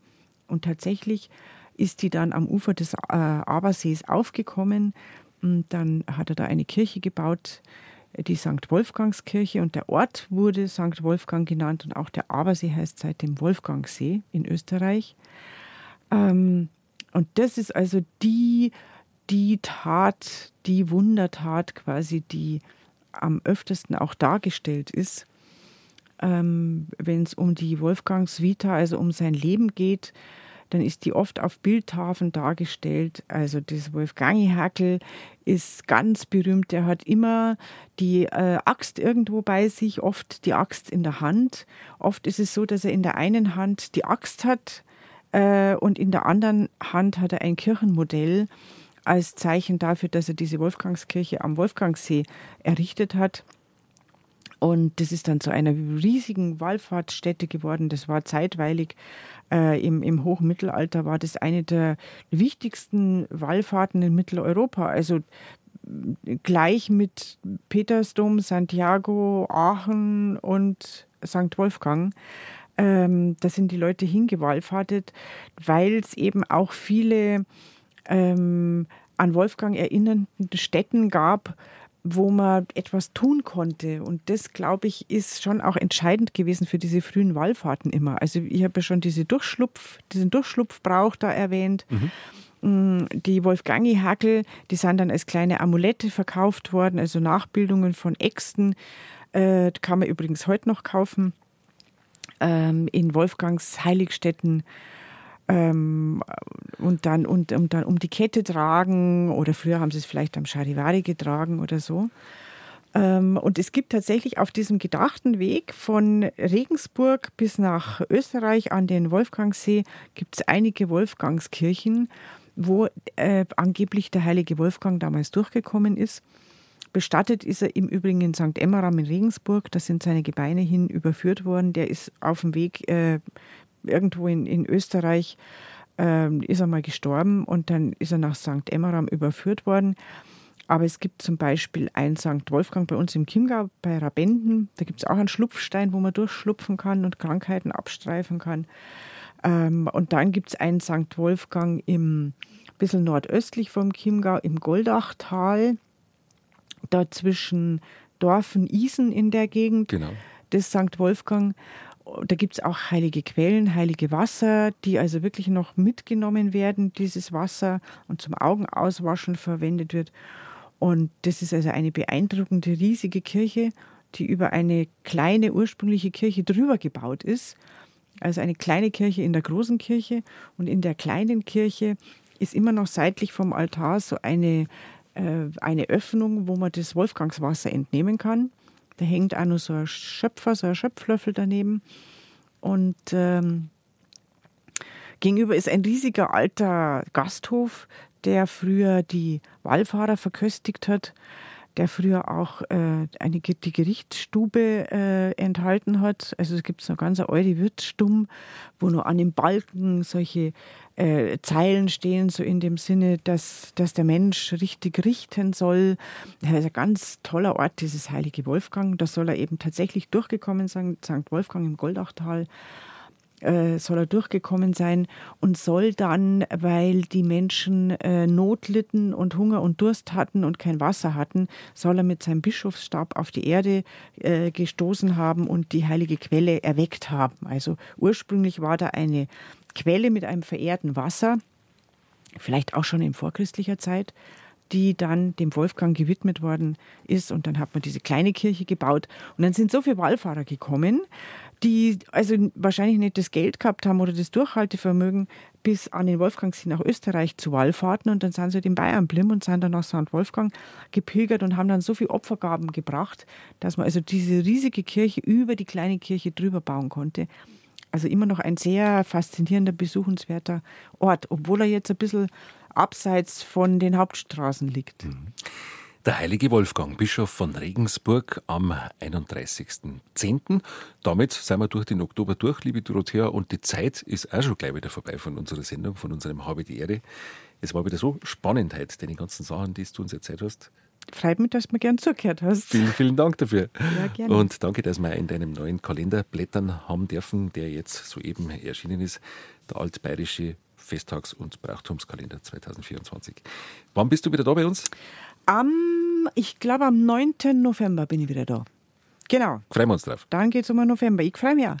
[SPEAKER 3] Und tatsächlich ist die dann am Ufer des äh, Abersees aufgekommen. Und dann hat er da eine Kirche gebaut, die St. Wolfgangskirche und der Ort wurde St. Wolfgang genannt und auch der Abersee heißt seitdem Wolfgangsee in Österreich. Ähm, und das ist also die die Tat, die Wundertat quasi, die am öftesten auch dargestellt ist, ähm, wenn es um die Wolfgangs Vita, also um sein Leben geht, dann ist die oft auf Bildtafeln dargestellt. Also das Wolfgangi-Hackel ist ganz berühmt. Er hat immer die äh, Axt irgendwo bei sich, oft die Axt in der Hand. Oft ist es so, dass er in der einen Hand die Axt hat äh, und in der anderen Hand hat er ein Kirchenmodell als Zeichen dafür, dass er diese Wolfgangskirche am Wolfgangsee errichtet hat. Und das ist dann zu einer riesigen Wallfahrtsstätte geworden. Das war zeitweilig äh, im, im Hochmittelalter, war das eine der wichtigsten Wallfahrten in Mitteleuropa. Also gleich mit Petersdom, Santiago, Aachen und St. Wolfgang. Ähm, da sind die Leute hingewallfahrtet, weil es eben auch viele ähm, an Wolfgang erinnernden Städten gab, wo man etwas tun konnte. Und das, glaube ich, ist schon auch entscheidend gewesen für diese frühen Wallfahrten immer. Also ich habe ja schon diese Durchschlupf, diesen Durchschlupfbrauch da erwähnt. Mhm. Mm, die Wolfgangi-Hackel, die sind dann als kleine Amulette verkauft worden, also Nachbildungen von Äxten. Äh, kann man übrigens heute noch kaufen. Ähm, in Wolfgangs Heiligstätten ähm, und, dann, und, und dann um die Kette tragen oder früher haben sie es vielleicht am Charivari getragen oder so. Ähm, und es gibt tatsächlich auf diesem gedachten Weg von Regensburg bis nach Österreich an den Wolfgangsee gibt es einige Wolfgangskirchen, wo äh, angeblich der heilige Wolfgang damals durchgekommen ist. Bestattet ist er im Übrigen in St. Emmeram in Regensburg. Da sind seine Gebeine hin überführt worden. Der ist auf dem Weg äh, irgendwo in, in Österreich ähm, ist er mal gestorben und dann ist er nach St. Emmeram überführt worden. Aber es gibt zum Beispiel ein St. Wolfgang bei uns im Chiemgau bei Rabenden. Da gibt es auch einen Schlupfstein, wo man durchschlupfen kann und Krankheiten abstreifen kann. Ähm, und dann gibt es einen St. Wolfgang im bisschen nordöstlich vom Chiemgau im Goldachtal, da zwischen Dorfen Isen in der Gegend.
[SPEAKER 2] Genau.
[SPEAKER 3] Das St. Wolfgang da gibt es auch heilige Quellen, heilige Wasser, die also wirklich noch mitgenommen werden, dieses Wasser und zum Augenauswaschen verwendet wird. Und das ist also eine beeindruckende, riesige Kirche, die über eine kleine ursprüngliche Kirche drüber gebaut ist. Also eine kleine Kirche in der großen Kirche. Und in der kleinen Kirche ist immer noch seitlich vom Altar so eine, äh, eine Öffnung, wo man das Wolfgangswasser entnehmen kann. Da hängt auch noch so ein Schöpfer, so ein Schöpflöffel daneben. Und ähm, gegenüber ist ein riesiger alter Gasthof, der früher die Wallfahrer verköstigt hat. Der früher auch äh, eine, die Gerichtsstube äh, enthalten hat. Also es gibt so eine ganz alte Wirtsstumm, wo nur an den Balken solche äh, Zeilen stehen, so in dem Sinne, dass, dass der Mensch richtig richten soll. Das ist ein ganz toller Ort, dieses heilige Wolfgang. Da soll er eben tatsächlich durchgekommen sein, St. Wolfgang im Goldachtal äh, soll er durchgekommen sein und soll dann, weil die Menschen äh, Not litten und Hunger und Durst hatten und kein Wasser hatten, soll er mit seinem Bischofsstab auf die Erde äh, gestoßen haben und die heilige Quelle erweckt haben. Also ursprünglich war da eine Quelle mit einem verehrten Wasser, vielleicht auch schon in vorchristlicher Zeit, die dann dem Wolfgang gewidmet worden ist. Und dann hat man diese kleine Kirche gebaut. Und dann sind so viele Wallfahrer gekommen, die also wahrscheinlich nicht das Geld gehabt haben oder das Durchhaltevermögen, bis an den Wolfgangsee nach Österreich zu Wallfahrten. Und dann sind sie halt in Bayern blim und sind dann nach St. Wolfgang gepilgert und haben dann so viel Opfergaben gebracht, dass man also diese riesige Kirche über die kleine Kirche drüber bauen konnte. Also immer noch ein sehr faszinierender, besuchenswerter Ort, obwohl er jetzt ein bisschen abseits von den Hauptstraßen liegt. Mhm.
[SPEAKER 2] Der heilige Wolfgang, Bischof von Regensburg am 31.10. Damit sind wir durch den Oktober durch, liebe Dorothea, und die Zeit ist auch schon gleich wieder vorbei von unserer Sendung, von unserem Habe die Ehre. Es war wieder so spannend heute, deine ganzen Sachen, die du uns erzählt hast.
[SPEAKER 3] Freut mich, dass du mir gern zugehört hast.
[SPEAKER 2] Vielen, vielen Dank dafür.
[SPEAKER 3] Ja, gerne.
[SPEAKER 2] Und danke, dass wir in deinem neuen Kalender blättern haben dürfen, der jetzt soeben erschienen ist, der altbayerische Festtags- und Brauchtumskalender 2024. Wann bist du wieder da bei uns?
[SPEAKER 3] Am, ich glaube, am 9. November bin ich wieder da. Genau.
[SPEAKER 2] Freuen wir uns drauf.
[SPEAKER 3] Dann geht es um den November. Ich freue mich auch.